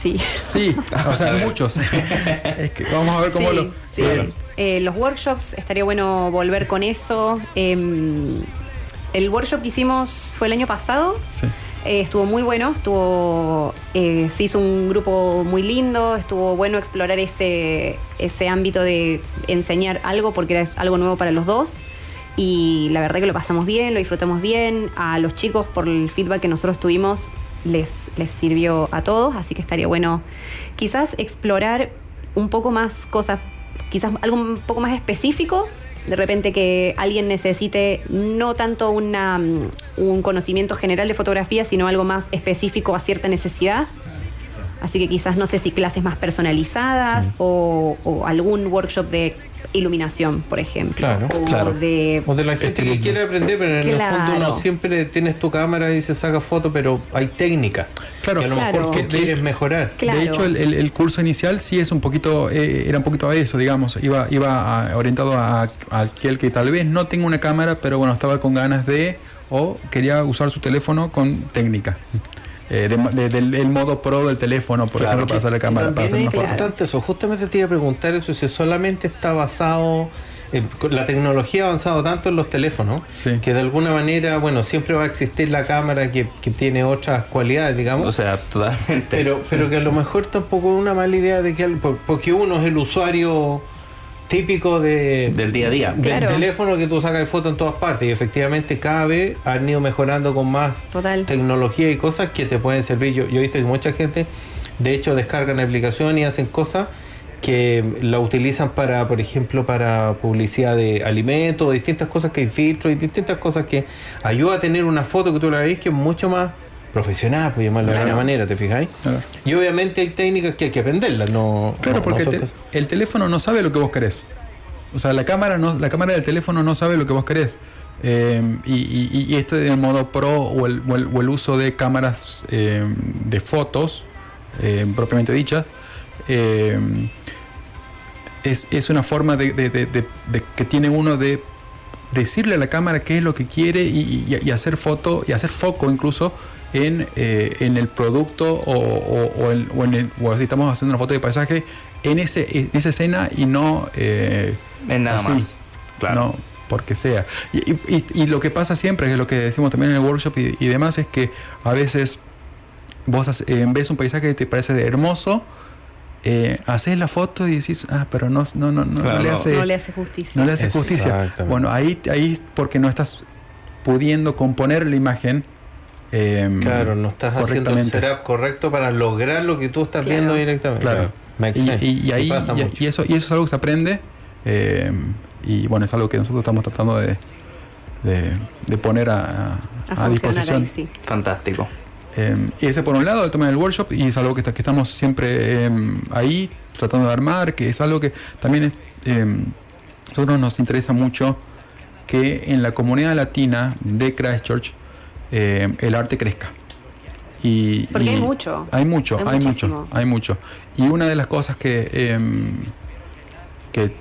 Sí. Sí, o sea, muchos. es que vamos a ver cómo Sí, lo. sí. eh, Eh, los workshops, estaría bueno volver con eso. Em, el workshop que hicimos fue el año pasado. sí. Eh, estuvo muy bueno, estuvo, eh, se hizo un grupo muy lindo, estuvo bueno explorar ese, ese ámbito de enseñar algo porque era algo nuevo para los dos y la verdad que lo pasamos bien, lo disfrutamos bien, a los chicos por el feedback que nosotros tuvimos les, les sirvió a todos, así que estaría bueno quizás explorar un poco más cosas, quizás algo un poco más específico de repente que alguien necesite no tanto una, mm, un conocimiento general de fotografía, sino algo más específico a cierta necesidad. Así que quizás no sé si clases más personalizadas o, o algún workshop de iluminación, por ejemplo. Claro, o claro. de O de la gente que quiere aprender, pero en el Claro. fondo uno siempre tienes tu cámara y se saca foto, pero hay técnicas Claro. que a lo Claro. mejor Que quieres mejorar. Claro. De hecho, el, el- el curso inicial sí es un poquito, eh, era un poquito a eso, digamos. Iba, iba a- orientado a, a aquel que tal vez no tenga una cámara, pero bueno, estaba con ganas de o quería usar su teléfono con técnica. Eh, de- de- del el modo pro del teléfono, por Claro, ejemplo, para hacer la cámara, para hacer una es foto. importante eso. Justamente te iba a preguntar eso, si solamente está basado. en- la tecnología ha avanzado tanto en los teléfonos Sí. que de alguna manera, bueno, siempre va a existir la cámara que, que tiene otras cualidades, digamos. O sea, totalmente. pero, pero que a lo mejor tampoco es una mala idea de que al- por- porque uno es el usuario típico de, del día a día. del Claro. teléfono que tú sacas de foto en todas partes y efectivamente cada vez han ido mejorando con más Total. tecnología y cosas que te pueden servir. Yo, yo he visto que mucha gente de hecho descargan la aplicación y hacen cosas que la utilizan para, por ejemplo, para publicidad de alimentos, distintas cosas que hay filtros y distintas cosas que ayuda a tener una foto que tú la veis que es mucho más profesional, por llamarlo de alguna manera, ¿te fijáis? Claro. Y obviamente hay técnicas que hay que aprenderlas, no Claro, no- porque el, te- teléfono no sabe lo que vos querés. O sea, la cámara no, la cámara del teléfono no sabe lo que vos querés. Eh, y, y- y este del modo pro o el, o el- o el uso de cámaras eh, de fotos, eh, propiamente dichas, es, es una forma de, que tiene uno de decirle a la cámara qué es lo que quiere y, y- y hacer foto y hacer foco incluso en, eh, en el producto o, o- o en- o en el- o si estamos haciendo una foto de paisaje en, ese, en esa escena y no eh, En nada así. más. Claro. No, porque sea. Y, y- y- y lo que pasa siempre, que es lo que decimos también en el workshop y, y demás, es que a veces vos hace- eh, ves un paisaje que te parece hermoso, eh, haces la foto y decís, ah, pero no, no, no, no, Claro, no le hace, no le hace justicia. no le hace justicia. Bueno, ahí, ahí es porque no estás pudiendo componer la imagen. Eh, Claro, no estás haciendo el setup correcto para lograr lo que tú estás Claro. viendo directamente. Claro. Y, sense. y- y ahí, pasa y- mucho. y eso, y eso es algo que se aprende. eh, y bueno, es algo que nosotros estamos tratando de, de, de poner a, a- a a funcionar disposición. ahí, sí. Fantástico. Eh, y ese por un lado, el tema del workshop, y es algo que, está- que estamos siempre eh, ahí tratando de armar, que es algo que también es, eh, nosotros nos interesa mucho que en la comunidad latina de Christchurch eh, el arte crezca. y, Porque y hay mucho. Hay mucho, Hay hay, muchísimo. mucho, hay mucho. Y una de las cosas que, em, que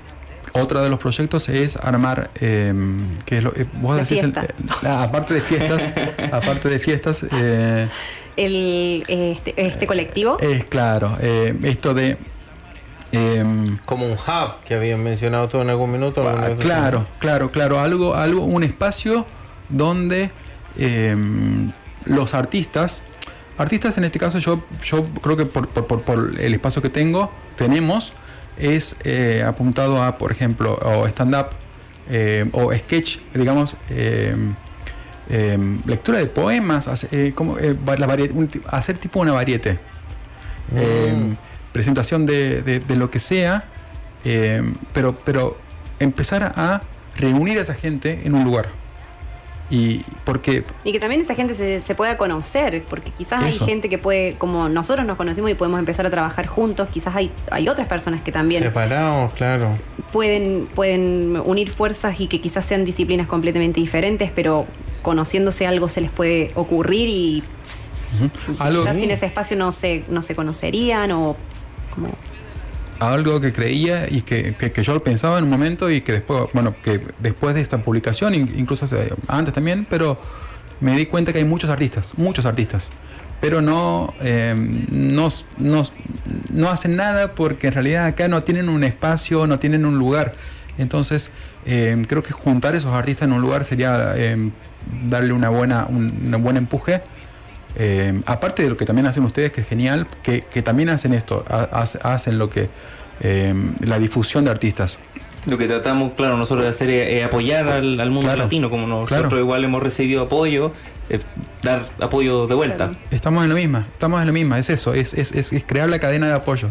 otra de los proyectos es armar, em, que es lo, eh, vos La decís el- eh, aparte de fiestas, aparte de fiestas, eh, El, este, este colectivo. es claro, eh, esto de em, Como un hub que habían mencionado tú en algún minuto. Ah, claro, claro, claro. Algo, algo, un espacio donde eh, los artistas, artistas en este caso yo, yo creo que por, por- por- por el espacio que tengo, tenemos, es eh, apuntado a, por ejemplo, o stand-up eh, o sketch, digamos, eh, eh, lectura de poemas, hace- eh, como, la un hacer tipo una variete. Eh, presentación de, de- de lo que sea, pero, pero empezar a reunir a esa gente en un lugar. Y porque Y que también esa gente se, se pueda conocer, porque quizás Eso. hay gente que puede, como nosotros nos conocemos y podemos empezar a trabajar juntos, quizás hay, hay otras personas que también Separados, claro. pueden, pueden unir fuerzas y que quizás sean disciplinas completamente diferentes, pero conociéndose algo se les puede ocurrir y quizás sin ese espacio no se, no se conocerían o como... algo que creía y que, que- yo pensaba en un momento y que después, bueno, que después de esta publicación, in- incluso antes también, pero me di cuenta que hay muchos artistas, muchos artistas, pero no, eh, no, no, no hacen nada porque en realidad acá no tienen un espacio, no tienen un lugar. Entonces, eh, creo que juntar esos artistas en un lugar sería eh, darle una buena, un, un buen empuje. Eh, aparte de lo que también hacen ustedes, que es genial, que, que también hacen esto, ha- hace- hacen lo que eh, la difusión de artistas. Lo que tratamos, claro, nosotros de hacer es, es apoyar al, al mundo Claro. latino, como nosotros Claro. igual hemos recibido apoyo, eh, dar apoyo de vuelta. Estamos en la misma, estamos en la misma, es eso, es, es, es- es crear la cadena de apoyo.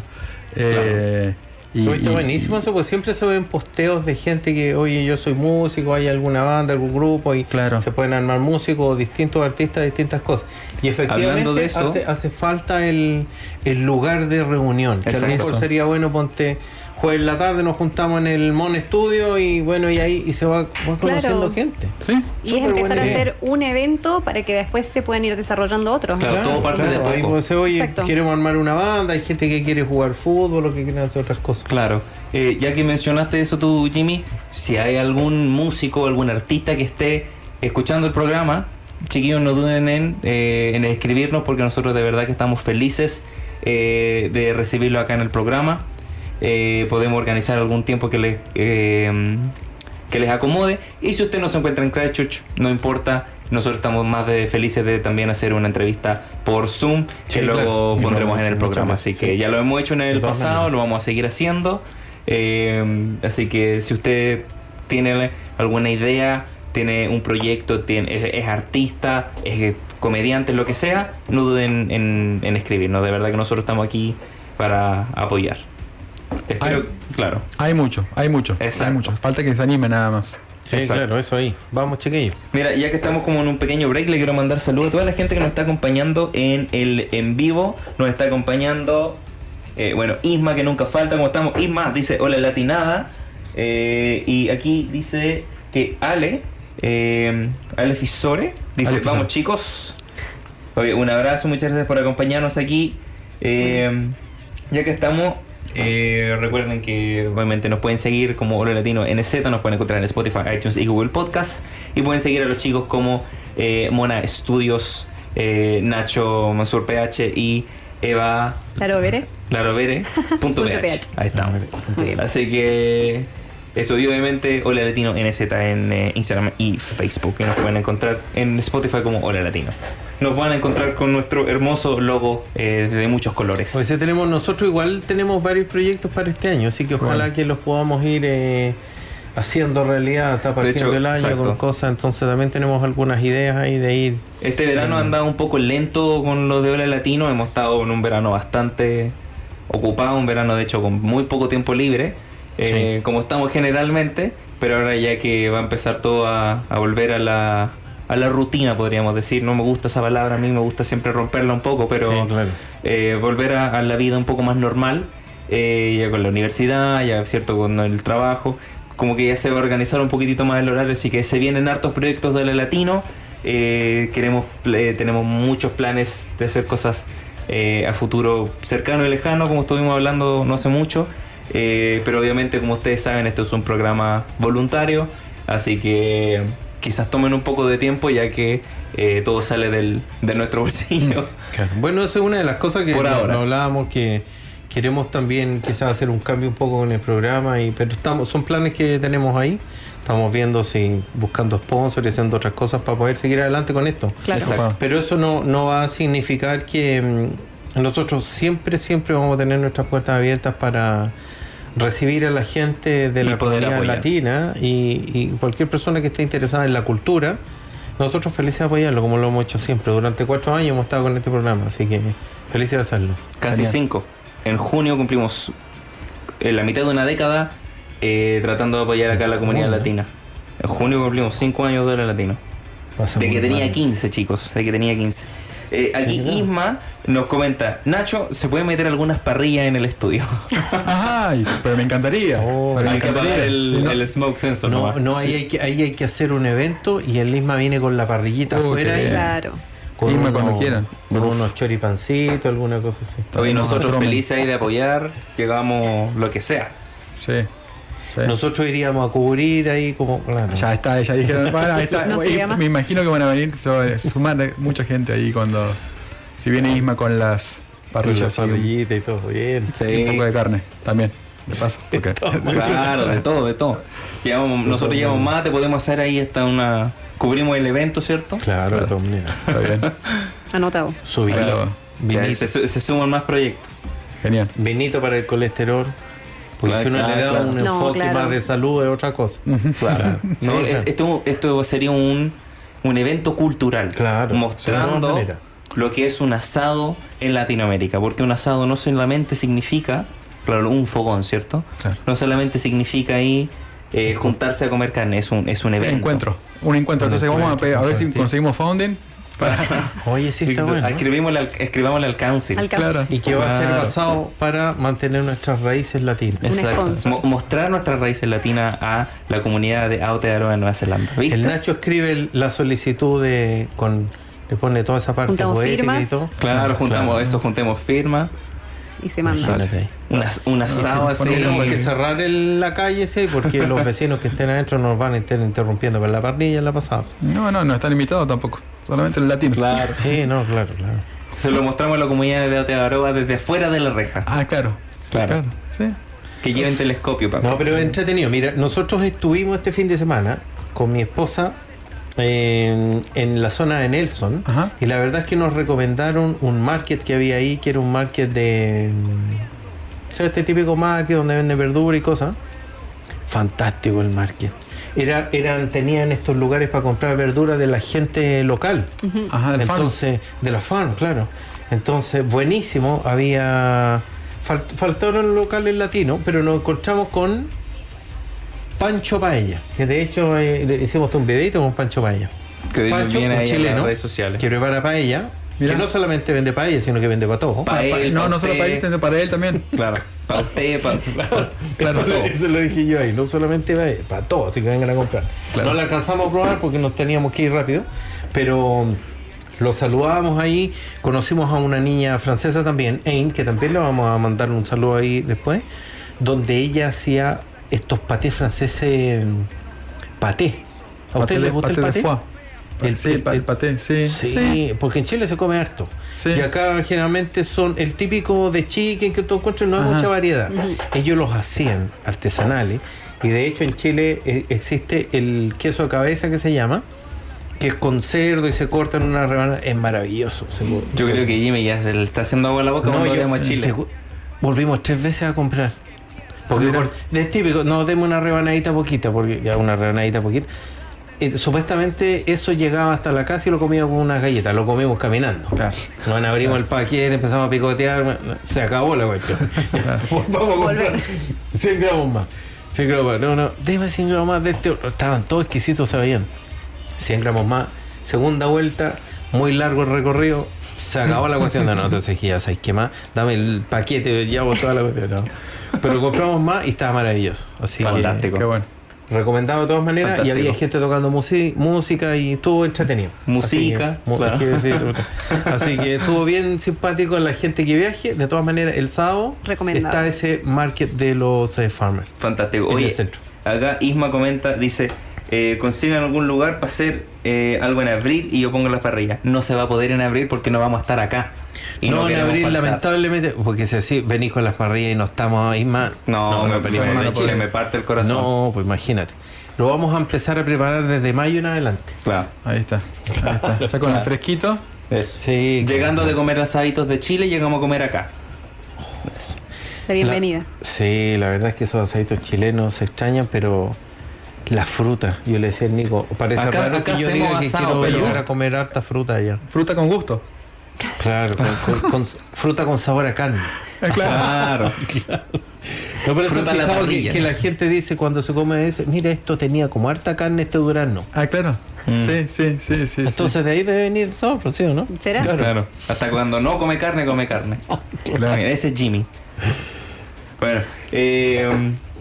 Y- No, está y- buenísimo eso, pues siempre se ven posteos de gente que, oye, yo soy músico, hay alguna banda, algún grupo, y se pueden armar músicos, distintos artistas, distintas cosas. Y efectivamente Hablando de eso- hace, hace falta el, el lugar de reunión, que a lo mejor sería bueno, ponte jueves en la tarde, nos juntamos en el Mon Studio y bueno, y ahí y se va, va conociendo gente. Sí. Y es empezar a hacer un evento para que después se puedan ir desarrollando otros. ¿no? Ahí puede ser, oye, Exacto. queremos armar una banda, hay gente que quiere jugar fútbol o que quiere hacer otras cosas. Claro. Eh, ya que mencionaste eso tú, Jimmy, si hay algún músico, algún artista que esté escuchando el programa, chiquillos, no duden en, eh, en escribirnos porque nosotros de verdad que estamos felices eh, de recibirlo acá en el programa. Eh, podemos organizar algún tiempo que les, eh, que les acomode. Y si usted no se encuentra en Christchurch, no importa. Nosotros estamos más de felices de también hacer una entrevista por Zoom Sí, que luego claro. Pondremos en el programa. Así que sí. ya lo hemos hecho en el pasado, maneras. lo vamos a seguir haciendo. Eh, así que si usted tiene alguna idea, tiene un proyecto, tiene, es, es artista, es comediante, lo que sea, no duden en, en escribirnos. De verdad que nosotros estamos aquí para apoyar. Espero, claro. Hay mucho, hay mucho, hay mucho. Falta que se anime nada más. Sí, Exacto. claro, eso ahí. Vamos, chiquillos. Mira, ya que estamos como en un pequeño break, le quiero mandar saludos a toda la gente que nos está acompañando en el en vivo. Nos está acompañando, eh, bueno, Isma, que nunca falta. ¿Cómo estamos? Isma dice, hola latinada. Eh, y aquí dice que Ale, eh, Ale Fisore, dice, Ale Fisore. vamos chicos. Oye, un abrazo, muchas gracias por acompañarnos aquí. Eh, ya que estamos, eh, recuerden que obviamente nos pueden seguir como Oro Latino NZ, nos pueden encontrar en Spotify, iTunes y Google Podcast. Y pueden seguir a los chicos como eh, Mona Studios, eh, Nacho Mansur PH y Eva. Larovere. Ahí estamos. Así que eso, y obviamente Hola Latino NZ en eh, Instagram y Facebook. Que nos pueden encontrar en Spotify como Hola Latino. Nos van a encontrar con nuestro hermoso logo eh, de muchos colores. Pues tenemos, nosotros igual tenemos varios proyectos para este año, así que ojalá Bueno. que los podamos ir eh, haciendo realidad. Está partiendo hecho, el año exacto. con cosas, entonces también tenemos algunas ideas ahí de ir. Este verano ha andado un poco lento con lo de Hola Latino. Hemos estado en un verano bastante ocupado, un verano de hecho con muy poco tiempo libre, eh, como estamos generalmente, pero ahora ya que va a empezar todo a, a volver a la, a la rutina, podríamos decir. No me gusta esa palabra, a mí me gusta siempre romperla un poco, pero Sí, claro. eh, volver a, a la vida un poco más normal, eh, ya con la universidad, ya cierto con el trabajo, como que ya se va a organizar un poquitito más el horario, así que se vienen hartos proyectos de la latino. Eh, queremos, tenemos muchos planes de hacer cosas a futuro cercano y lejano, como estuvimos hablando no hace mucho. Eh, pero obviamente, como ustedes saben, esto es un programa voluntario, así que quizás tomen un poco de tiempo ya que eh, todo sale del, de nuestro bolsillo. Claro. Bueno, esa es una de las cosas que Por no- ahora. no hablábamos que queremos también quizás hacer un cambio un poco con el programa y pero estamos son planes que tenemos ahí. Estamos viendo si buscando sponsors y haciendo otras cosas para poder seguir adelante con esto. Claro. Exacto. Pero eso no, no va a significar que mm, nosotros siempre, siempre vamos a tener nuestras puertas abiertas para recibir a la gente de Y la poder comunidad apoyar. latina y, y cualquier persona que esté interesada en la cultura. Nosotros felices de apoyarlo, como lo hemos hecho siempre. Durante cuatro años hemos estado con este programa, así que felices de hacerlo. Casi Genial. cinco. En junio cumplimos eh, la mitad de una década eh, tratando de apoyar acá a la comunidad latina. En junio cumplimos cinco años de la latino. Pasa De que tenía rápido. 15, chicos. De que tenía 15. Eh, aquí. Isma nos comenta, Nacho, ¿se puede meter algunas parrillas en el estudio? Ay, pero me encantaría. Oh, pero me hay que apagar encantaría. el, Sí, no- el smoke sensor. No, no, ahí, hay que, ahí hay que hacer un evento y el Isma viene con la parrillita Oh, afuera y. Claro. con, Isma cuando quieran. con unos choripancitos, alguna cosa así. Hoy No, nosotros otro felices ahí de apoyar, llegamos lo que sea. Sí. Sí. Nosotros iríamos a cubrir ahí como... claro. Ya está, ya dijeron. bueno, ahí está. No Y sería más. me imagino que van a venir, sumar mucha gente ahí cuando. Si viene Isma con las Con la parrillas y un, parrillita y todo, bien. y un poco de carne también. De paso. Claro, de todo, de todo. Llevamos, nosotros llevamos mate, podemos hacer ahí hasta una... Cubrimos el evento, ¿cierto? Claro, maneras. Está bien. Anotado. Subir. Se, se suman más proyectos. Genial. vinito para el colesterol. Porque Claro, si uno claro, le da claro. un No, enfoque claro. más de salud es otra cosa. Claro. Sí, No, claro. Esto, esto sería un, un evento cultural. Claro, Mostrando lo que es un asado en Latinoamérica. Porque un asado no solamente significa, claro, un fogón, ¿cierto? Claro. No solamente significa ahí eh, juntarse a comer carne, es un, es un Un evento. encuentro. Un encuentro. Un Entonces vamos a, encuentro, a ver si conseguimos founding. Para... Oye, sí está bueno. ¿no? Escribimosle al, escribámosle al council. Alcance. Claro. Y que va a ser basado para mantener nuestras raíces latinas. Exacto. mostrar nuestras raíces latinas a la comunidad de Aotearoa en Nueva Zelanda. ¿Viste? El Nacho escribe el- la solicitud de con le pone toda esa parte Juntamos poética firmas. y todo. Claro, juntamos Claro. eso, juntemos firmas. Y se manda. Imagínate ahí. Un, as- un asado sí, así. Tenemos que cerrar el- la calle sí, porque los vecinos que estén adentro nos van a estar interrumpiendo con la parrilla en la pasada. No, no, no están invitados tampoco. Solamente el latino. Claro. Sí, no, claro, claro. Se lo mostramos a la comunidad de Aotearoa desde fuera de la reja. Ah, claro. Claro. Sí. Que lleven telescopio, papá. No, pero es entretenido. Mira, nosotros estuvimos este fin de semana con mi esposa en, en la zona de Nelson Ajá. y la verdad es que nos recomendaron un market que había ahí, que era un market de... sea, este típico market donde venden verdura y cosas. Fantástico el market. Era, eran, tenían estos lugares para comprar verdura de la gente local. Ajá, el farm. Entonces, de la farm, claro. Entonces, buenísimo. Había. fal- faltaron locales latinos, pero nos encontramos con Pancho Paella. Que de hecho eh, le hicimos un videito con Pancho Paella. Que Pancho, viene un ahí en chileno, las redes sociales. que prepara paella. Mira. Que no solamente vende paella, sino que vende para todo. Pa- Pa- él, no, no solo para él, sino para él también. Claro. Para usted, para. Claro. eso, lo, eso lo dije yo ahí, no solamente para, para todo, así que vengan a comprar. Claro. No la alcanzamos a probar porque nos teníamos que ir rápido, pero lo saludamos ahí, conocimos a una niña francesa también, Ain, que también le vamos a mandar un saludo ahí después, donde ella hacía estos patés franceses, paté. ¿A usted le gusta el paté? El- sí, el, pa- el paté, sí. Sí, porque en Chile se come harto. Sí. Y acá generalmente son el típico de chicken que tú encuentras, no hay Ajá. mucha variedad. Ellos los hacían artesanales. Y de hecho en Chile eh, existe el queso de cabeza que se llama, que es con cerdo y se corta en una rebanada. Es maravilloso. Se- Yo creo que Jimmy ya se le está haciendo agua a la boca No, cuando yo- a Chile. volvimos tres veces a comprar. Porque por- es típico, no, demos una rebanadita poquita, porque ya una rebanadita poquita. Eh, supuestamente eso llegaba hasta la casa y lo comíamos con una galleta, lo comimos caminando. Claro. Nos abrimos el paquete, empezamos a picotear, se acabó la cuestión. Ya, Vamos a comprar Volver. 100 gramos más. 100 gramos más. No, no, déme 100 gramos más de este. Estaban todos exquisitos, sabían. 100 gramos más. Segunda vuelta, muy largo el recorrido. Se acabó la cuestión de nosotros. Dije, ya sabes qué más. Dame el paquete, ya hago toda la cuestión. no. Pero compramos más y estaba maravilloso. Así Fantástico. Qué bueno. que recomendado de todas maneras y había gente tocando música y estuvo entretenido. Música, Así que, mu- claro. quiero decir, así que estuvo bien simpático la gente que viaje. De todas maneras, el sábado está ese market de los eh, farmers. Fantástico. Oye, acá Isma comenta, dice, eh, consigan algún lugar para hacer eh, algo en abril y yo pongo las parrillas. No se va a poder en abril porque no vamos a estar acá. Y no, en abril, faltar. lamentablemente, porque si así venís con las parrillas y no estamos ahí más. No, me, venimos me- me- Chile. me parte el corazón. No, pues imagínate. Lo vamos a empezar a preparar desde mayo en adelante. Claro. Ahí está. Ahí está. Ya con el fresquito. Eso. Sí. Llegando de comer asaditos de Chile, llegamos a comer acá. Eso. La bienvenida. La- sí, la verdad es que esos aceitos chilenos se extrañan, pero la fruta, yo le decía al Nico, parece Acá- raro acá que yo diga que quiero pero- llegar a comer harta fruta allá. Fruta con gusto. Claro, con, con- con fruta con sabor a carne. Eh, claro. Claro. No, pero Fruta la que, la gente dice cuando se come eso, mira, esto tenía como harta carne este durazno. Ah, claro. Mm. Sí, sí, sí, sí. Entonces de ahí debe venir el sabor, ¿sí o no? ¿Será? Claro. Hasta cuando no come carne, come carne. Claro. Mira, Ese es Jimmy. Bueno, eh,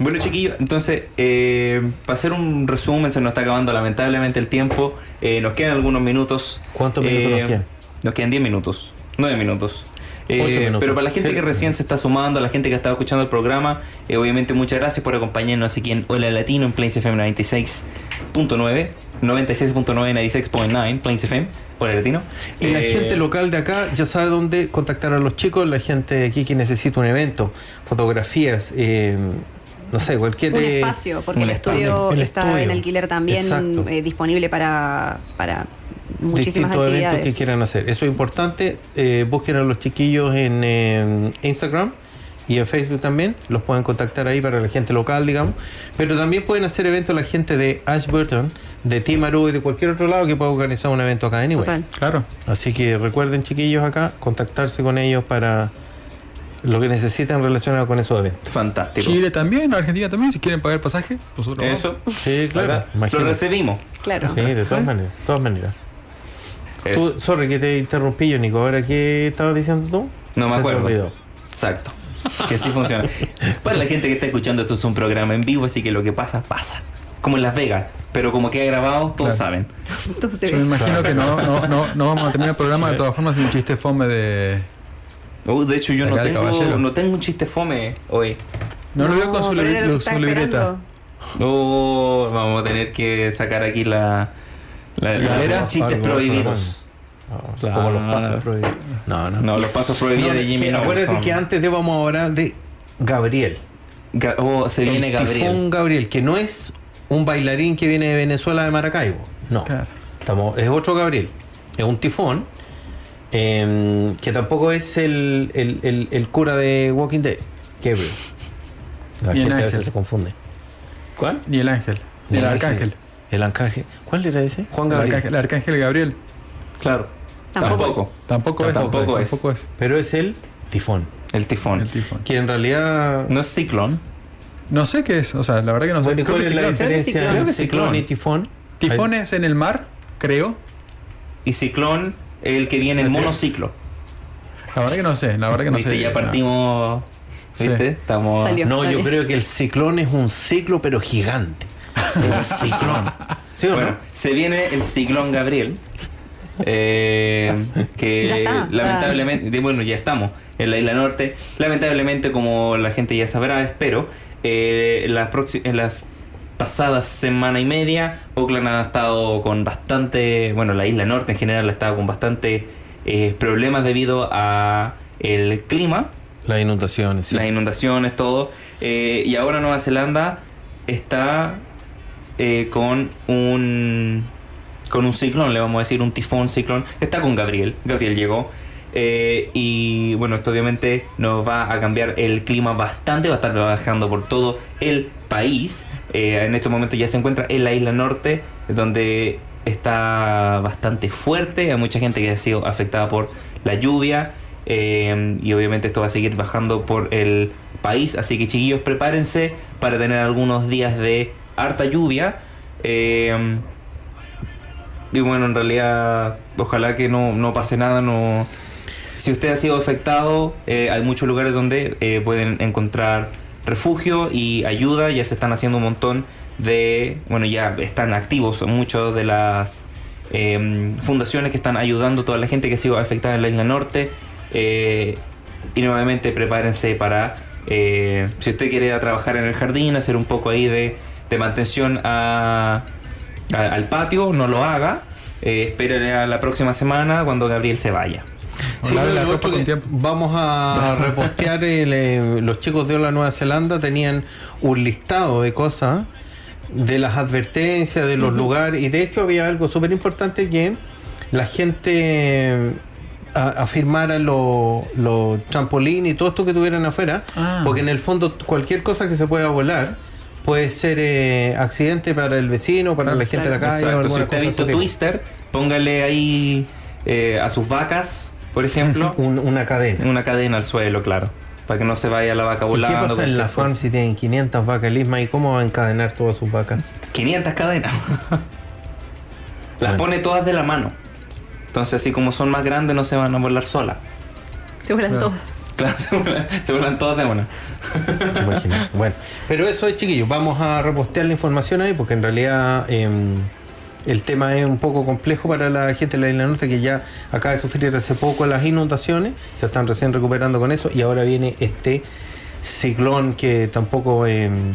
bueno chiquillos, entonces, eh, para hacer un resumen, se nos está acabando lamentablemente el tiempo. Eh, nos quedan algunos minutos. ¿Cuántos minutos nos quedan? Nos quedan 10 minutos, 9 minutos. Eh, minutos. Pero para la gente Sí. que recién se está sumando, la gente que ha estado escuchando el programa, eh, obviamente muchas gracias por acompañarnos aquí en Hola Latino en Plains FM 96.9, 96.9, 96.9, Plains FM, Hola Latino. Y la Eh, gente local de acá ya sabe dónde contactar a los chicos, la gente de aquí que necesita un evento, fotografías, eh, no sé, cualquier... Un eh, espacio, porque un el estudio espacio. El está estudio. en alquiler también eh, disponible para, para muchísimas distintos eventos actividades. que quieran hacer. Eso es importante. Eh, busquen a los chiquillos en eh, Instagram y en Facebook también. Los pueden contactar ahí para la gente local, digamos. Pero también pueden hacer eventos la gente de Ashburton, de Timaru y de cualquier otro lado que pueda organizar un evento acá anyway. Total. Claro. Así que recuerden, chiquillos, acá, contactarse con ellos para lo que necesitan relacionado con esos eventos. Fantástico. Chile también, Argentina también, si quieren pagar el pasaje, nosotros vamos. Eso. Sí, claro. Lo recibimos. Claro. Sí, de todas maneras. de todas maneras. Eso. Tú, sorry que te interrumpí yo, Nico. ¿Ahora qué estabas diciendo tú? No me acuerdo. olvidó. Exacto. Que así funciona. Para la gente que está escuchando, esto es un programa en vivo, así que lo que pasa, pasa. Como en Las Vegas. Pero como queda grabado, todos Claro. saben. Yo me imagino que no, no, no, no vamos a terminar el programa de todas formas sin un chiste fome de. Uh, de hecho, yo no tengo, no tengo un chiste fome hoy. No, lo veo con su, lo estaba libreta. Oh, vamos a tener que sacar aquí la. La, la- chistes Algo prohibidos. No, Claro. Como los pasos prohibidos. No, no. No, los pasos prohibidos No, de Jimmy que no. acuérdate son- que antes debamos hablar de Gabriel. Ga- oh, se viene el Gabriel. Tifón Gabriel, que no es un bailarín que viene de Venezuela de Maracaibo. No. Claro. Estamos, es otro Gabriel. Es un tifón. Em, que tampoco es el, el, el- el cura de Walking Dead. Gabriel. La Y el gente a ángel. veces se confunde. ¿Cuál? Ni el ángel. Ni el arcángel. El arcángel. ¿Cuál era ese? Juan El Gabriel. arcángel, el arcángel Gabriel. Claro. Tampoco. Tampoco. Tampoco es. Tampoco es. Tampoco es. Pero es el tifón. El tifón. El tifón. Que en realidad. No es ciclón. No sé qué es. O sea, la verdad que no sé. Bueno, ¿y Creo ¿Cuál es la diferencia Creo que entre ciclón. ciclón y tifón? Tifón es en el mar, creo. Y ciclón, el que viene en monociclo. La verdad que no sé. La verdad que no ¿Viste? sé. Ya partimos. Sí. ¿Viste? Estamos. Salió. No, yo creo que el ciclón es un ciclo, pero gigante. El ciclón. ¿Sí o Bueno, no? se viene el ciclón Gabriel. eh, que Ya está, lamentablemente, bueno, ya estamos en la isla norte. Lamentablemente, como la gente ya sabrá, espero, eh, las en las pasadas semana y media, Oakland ha estado con bastante, bueno, la isla norte en general ha estado con bastante eh, problemas debido a el clima Las inundaciones. sí. las inundaciones, todo. Eh, y ahora Nueva Zelanda está eh, con un con un ciclón, le vamos a decir, un tifón ciclón. Está con Gabriel. Gabriel llegó. Eh, y bueno, esto obviamente nos va a cambiar el clima bastante, va a estar bajando por todo el país. Eh, en este momento ya se encuentra en la isla norte, donde está bastante fuerte. Hay mucha gente que ha sido afectada por la lluvia. eh, y obviamente esto va a seguir bajando por el país. Así que chiquillos, prepárense para tener algunos días de harta lluvia. Y bueno, en realidad, ojalá que no, no pase nada. No... Si usted ha sido afectado, eh, hay muchos lugares donde eh, pueden encontrar refugio y ayuda. Ya se están haciendo un montón de, bueno, ya están activos muchos de las eh, fundaciones que están ayudando a toda la gente que ha sido afectada en la isla norte. Eh, y nuevamente prepárense para, si usted quiere ir a trabajar en el jardín, hacer un poco ahí de, de mantención al patio, no lo haga. Eh, espere a la próxima semana cuando Gabriel se vaya. Sí, Lave la lo ropa otro con que tiempo. Vamos a repostear el, eh, los chicos de Hola Nueva Zelanda tenían un listado de cosas de las advertencias de los lugares y de hecho había algo súper importante que la gente eh, afirmara los los trampolines y todo esto que tuvieran afuera Ah. porque en el fondo cualquier cosa que se pueda volar puede ser eh, accidente para el vecino para la gente de la calle o Exacto, si alguna usted ha visto. Twister, póngale ahí eh, a sus vacas, por ejemplo, Un- una cadena una cadena al suelo, claro. Para que no se vaya la vaca ¿Y qué volando. pasa en la farm si tienen 500 vacas lismas y cómo va a encadenar todas sus vacas? 500 cadenas. Las Bueno. pone todas de la mano. Entonces, así como son más grandes, no se van a volar solas. Se vuelan Claro. todos. Claro, se vuelan, se vuelan todas de una. Bueno, pero eso es chiquillos, vamos a repostear la información ahí porque en realidad em, el tema es un poco complejo para la gente de la isla norte que ya acaba de sufrir hace poco las inundaciones, se están recién recuperando con eso y ahora viene este ciclón que tampoco em,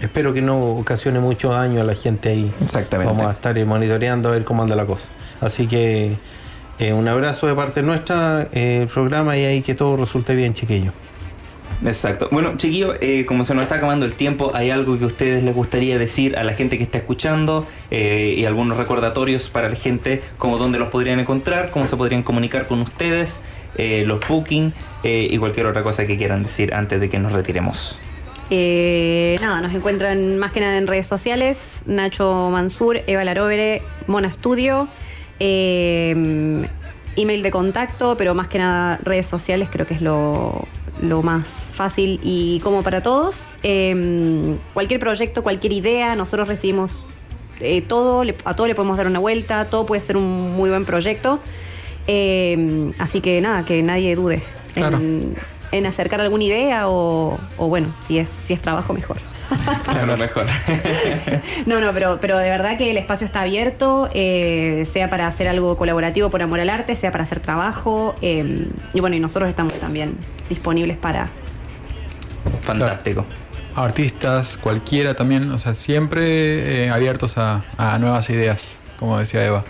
espero que no ocasione mucho daño a la gente ahí. Exactamente. Vamos a estar eh, monitoreando a ver cómo anda la cosa. Así que eh, un abrazo de parte nuestra, eh, el programa y ahí que todo resulte bien, chiquillos. Exacto. Bueno, chiquillos, eh, como se nos está acabando el tiempo, ¿hay algo que ustedes les gustaría decir a la gente que está escuchando? Eh, y algunos recordatorios para la gente, como dónde los podrían encontrar, cómo se podrían comunicar con ustedes, eh, los booking eh, y cualquier otra cosa que quieran decir antes de que nos retiremos. Eh, nada, nos encuentran más que nada en redes sociales. Nacho Mansur, Eva Larovere, Mona Studio. email de contacto, pero más que nada redes sociales creo que es lo, lo más fácil y como para todos. Eh, cualquier proyecto, cualquier idea, nosotros recibimos eh, todo, le- a todo le podemos dar una vuelta, todo puede ser un muy buen proyecto. Eh, así que nada, que nadie dude Claro. en, en acercar alguna idea o, o bueno, si es, si es trabajo mejor. Mejor. No, no, pero, pero de verdad que el espacio está abierto, eh, sea para hacer algo colaborativo por amor al arte, sea para hacer trabajo. eh, y bueno, y nosotros estamos también disponibles para... Fantástico. Artistas, cualquiera también, o sea, siempre eh, abiertos a, a nuevas ideas, como decía Eva.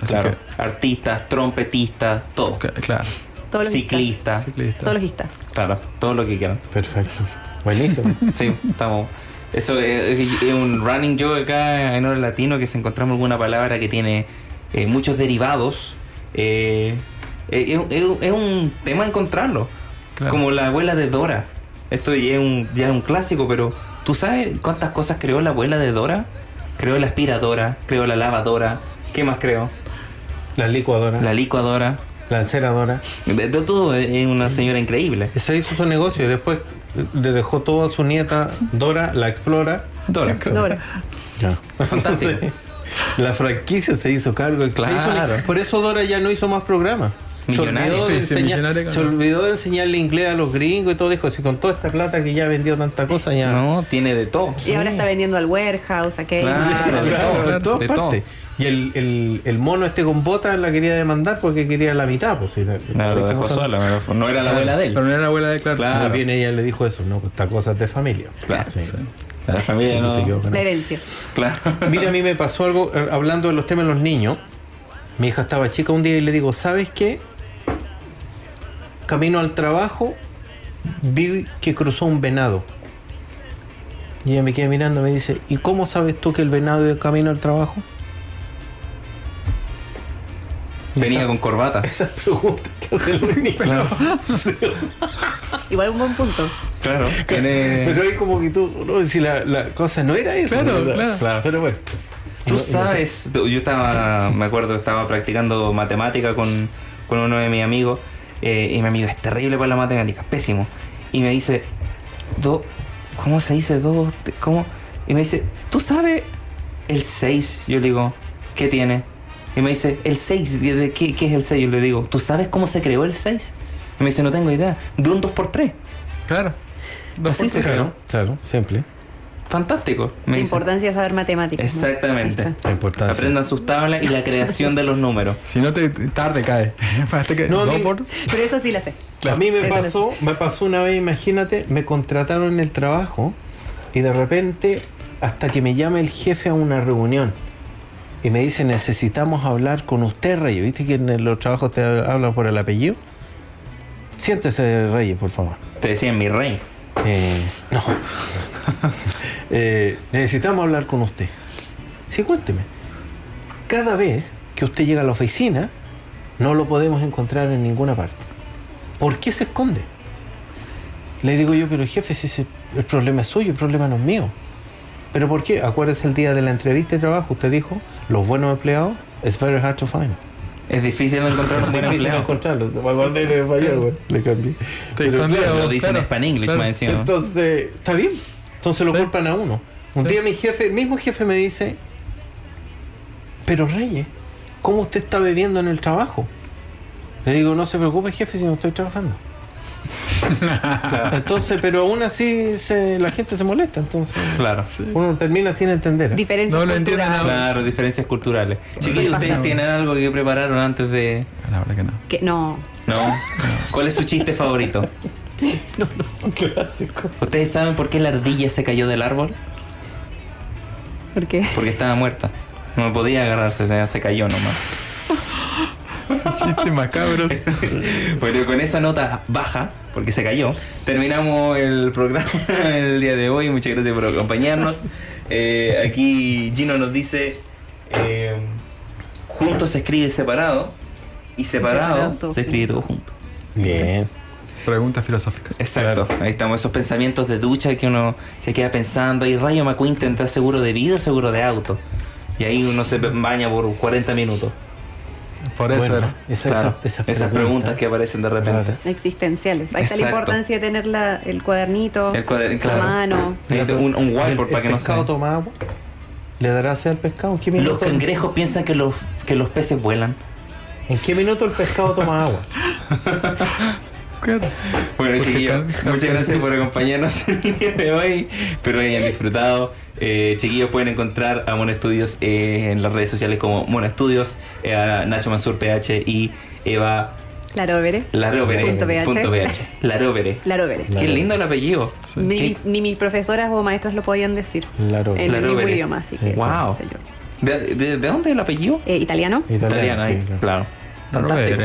Así Claro. Artistas, trompetistas, todo. claro, Todos los Ciclistas. ciclistas. Todos los. Claro, todo lo que quieran. Perfecto. Buenísimo. Sí, estamos. Eso es, es un running joke acá en Oro Latino que si encontramos alguna palabra que tiene eh, muchos derivados, eh, eh, es, un tema encontrarlo. Claro. Como la abuela de Dora. Esto ya es, un, ya es un clásico, pero ¿tú sabes cuántas cosas creó la abuela de Dora? Creó la aspiradora, creó la lavadora, ¿qué más creó? La licuadora, La la, enceradora. De, de todo es una señora increíble. Ese hizo su negocio y después le dejó todo a su nieta Dora, la explora. Dora. Dora. Ya. Fantástico. Entonces, la franquicia se hizo cargo. se Claro. hizo- por eso Dora ya no hizo más programas. Se Millonario. olvidó, de Sí, sí, enseñar- se olvidó de enseñarle inglés a los gringos y todo. Dijo, si con toda esta plata que ya vendió tanta cosa, ya. No, tiene de todo. Y ahora está vendiendo al warehouse, aquel. Claro, de Claro, todo, de todas de partes. Y el, el, el mono este con botas la quería demandar porque quería la mitad. Pues, Claro, lo ¿cómo dejó sola, pero no era la abuela de él. Pero no era la abuela de Claro. Claro. Más bien ella le dijo eso, no, esta cosa es de familia. Claro, Sí. sí. La familia Sí, no. quedó La herencia. Claro. Mira, a mí me pasó algo eh, hablando de los temas de los niños. Mi hija estaba chica un día y le digo, ¿sabes qué? Camino al trabajo, vi que cruzó un venado. Y ella me queda mirando y me dice, ¿y cómo sabes tú que el venado iba camino al trabajo? Venía con corbata. Esa pregunta que hacen los niños. Igual un buen punto. Claro. Tiene... Pero ahí como que tú, no, si la, la cosa no era eso. Claro, claro. Pero bueno. Tú sabes, yo estaba, me acuerdo, estaba practicando matemática con, con uno de mis amigos eh, y mi amigo es terrible para la matemática, pésimo. Y me dice, do, ¿cómo se dice? Dos, ¿cómo? Y me dice, ¿tú sabes el 6? Yo le digo, ¿qué tiene? Y me dice, el 6, ¿de- de qué, qué es el 6? Yo le digo, ¿tú sabes cómo se creó el 6? Y me dice, no tengo idea, de un 2x3. Claro. Dos Así por se tres. creó. Claro, simple. Fantástico. me La dice. importancia de saber matemáticas. Exactamente. La importancia. Aprendan sus tablas y la creación de los números. Si no te tarde cae. No, no mí- por- Pero eso sí la sé. A mí me Eso pasó, me pasó una vez, imagínate, me contrataron en el trabajo y de repente hasta que me llama el jefe a una reunión y me dice necesitamos hablar con usted, Reyes. ¿Viste que en los trabajos te hablan por el apellido? Siéntese, Reyes, por favor. Te decían mi rey. Eh, no. Eh, necesitamos hablar con usted. Sí, cuénteme. Cada vez que usted llega a la oficina, no lo podemos encontrar en ninguna parte. ¿Por qué se esconde? Le digo yo, pero jefe, si el problema es suyo, el problema no es mío. ¿Pero por qué? Acuérdese el día de la entrevista de trabajo, usted dijo, los buenos empleados, it's very hard to find. Es difícil encontrar un buen Difícil empleado. encontrarlo. Me acordé en español, güey. Le cambié. Pero escondía, claro, Lo dicen en Claro, Span English claro. más encima. entonces, está bien. Entonces lo Sí. culpan a uno. Un Sí. día mi jefe, el mismo jefe me dice, pero Reyes, ¿cómo usted está bebiendo en el trabajo? Le digo, no se preocupe jefe si no estoy trabajando. entonces, pero aún así se- la gente se molesta, entonces Claro. uno termina sin entender. Diferencias No lo culturales. nada. Claro, diferencias culturales. Chiquillos. ¿ustedes tienen algo que prepararon antes de.? La verdad que no. Que no. ¿No? ¿Cuál es su chiste favorito? Clásico. ¿Ustedes saben por qué la ardilla se cayó del árbol? ¿Por qué? Porque estaba muerta. No podía agarrarse, se- se cayó nomás. Chistes macabros. Bueno, con esa nota baja, porque se cayó, terminamos el programa el día de hoy. Muchas gracias por acompañarnos. Eh, aquí Gino nos dice: eh, Juntos se escribe separado, y separado se escribe todo junto. Bien. Preguntas filosóficas. Exacto, ahí estamos, esos pensamientos de ducha que uno se queda pensando. Y Rayo McQueen tendrá seguro de vida o seguro de auto. Y ahí uno se baña por 40 minutos. Por eso Bueno, era. esa- Claro, esa- esas esas preguntas que aparecen de repente. Claro. Existenciales. Ahí está la importancia de tener la- el cuadernito, El cuader- la claro. mano. Un, un whiteboard ¿El, para que el no pescado se... toma agua? ¿Le dará sed al pescado? ¿En qué Los minuto? cangrejos piensan que los, que los peces vuelan. ¿En qué minuto el pescado toma agua? Claro. Bueno, chiquillos, muchas gracias por acompañarnos el día de hoy. Espero que hayan disfrutado. Eh, chiquillos, pueden encontrar a Mono Estudios eh, en las redes sociales como Mono Estudios, eh, a Nacho Mansur PH y Eva La Rovere. Larovere. Punto PH. punto PH. Larovere. La Rovere. Qué lindo el apellido. Ni, ni mis profesoras o maestros lo podían decir. Claro. En el mismo Larovere. idioma, así que. Wow. qué sé yo. ¿De, de, de dónde es el apellido? Eh, ¿Italiano? Italiano, ahí, sí, claro. Pero Fantástico.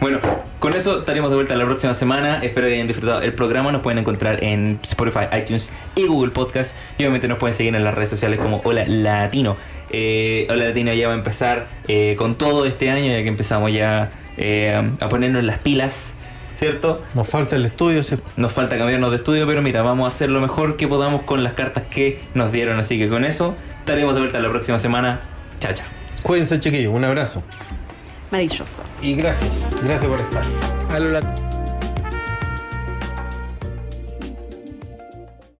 Bueno, con eso estaremos de vuelta la próxima semana. Espero que hayan disfrutado el programa. Nos pueden encontrar en Spotify, iTunes y Google Podcast. Y obviamente nos pueden seguir en las redes sociales como Hola Latino. Eh, Hola Latino ya va a empezar eh, con todo este año, ya que empezamos ya eh, a ponernos las pilas, ¿cierto? Nos falta el estudio. sí. Nos falta cambiarnos de estudio, pero mira, vamos a hacer lo mejor que podamos con las cartas que nos dieron. Así que con eso estaremos de vuelta la próxima semana. Chao, chao. Cuídense, chiquillos. Un abrazo. Maravilloso. Y gracias. Gracias por estar. A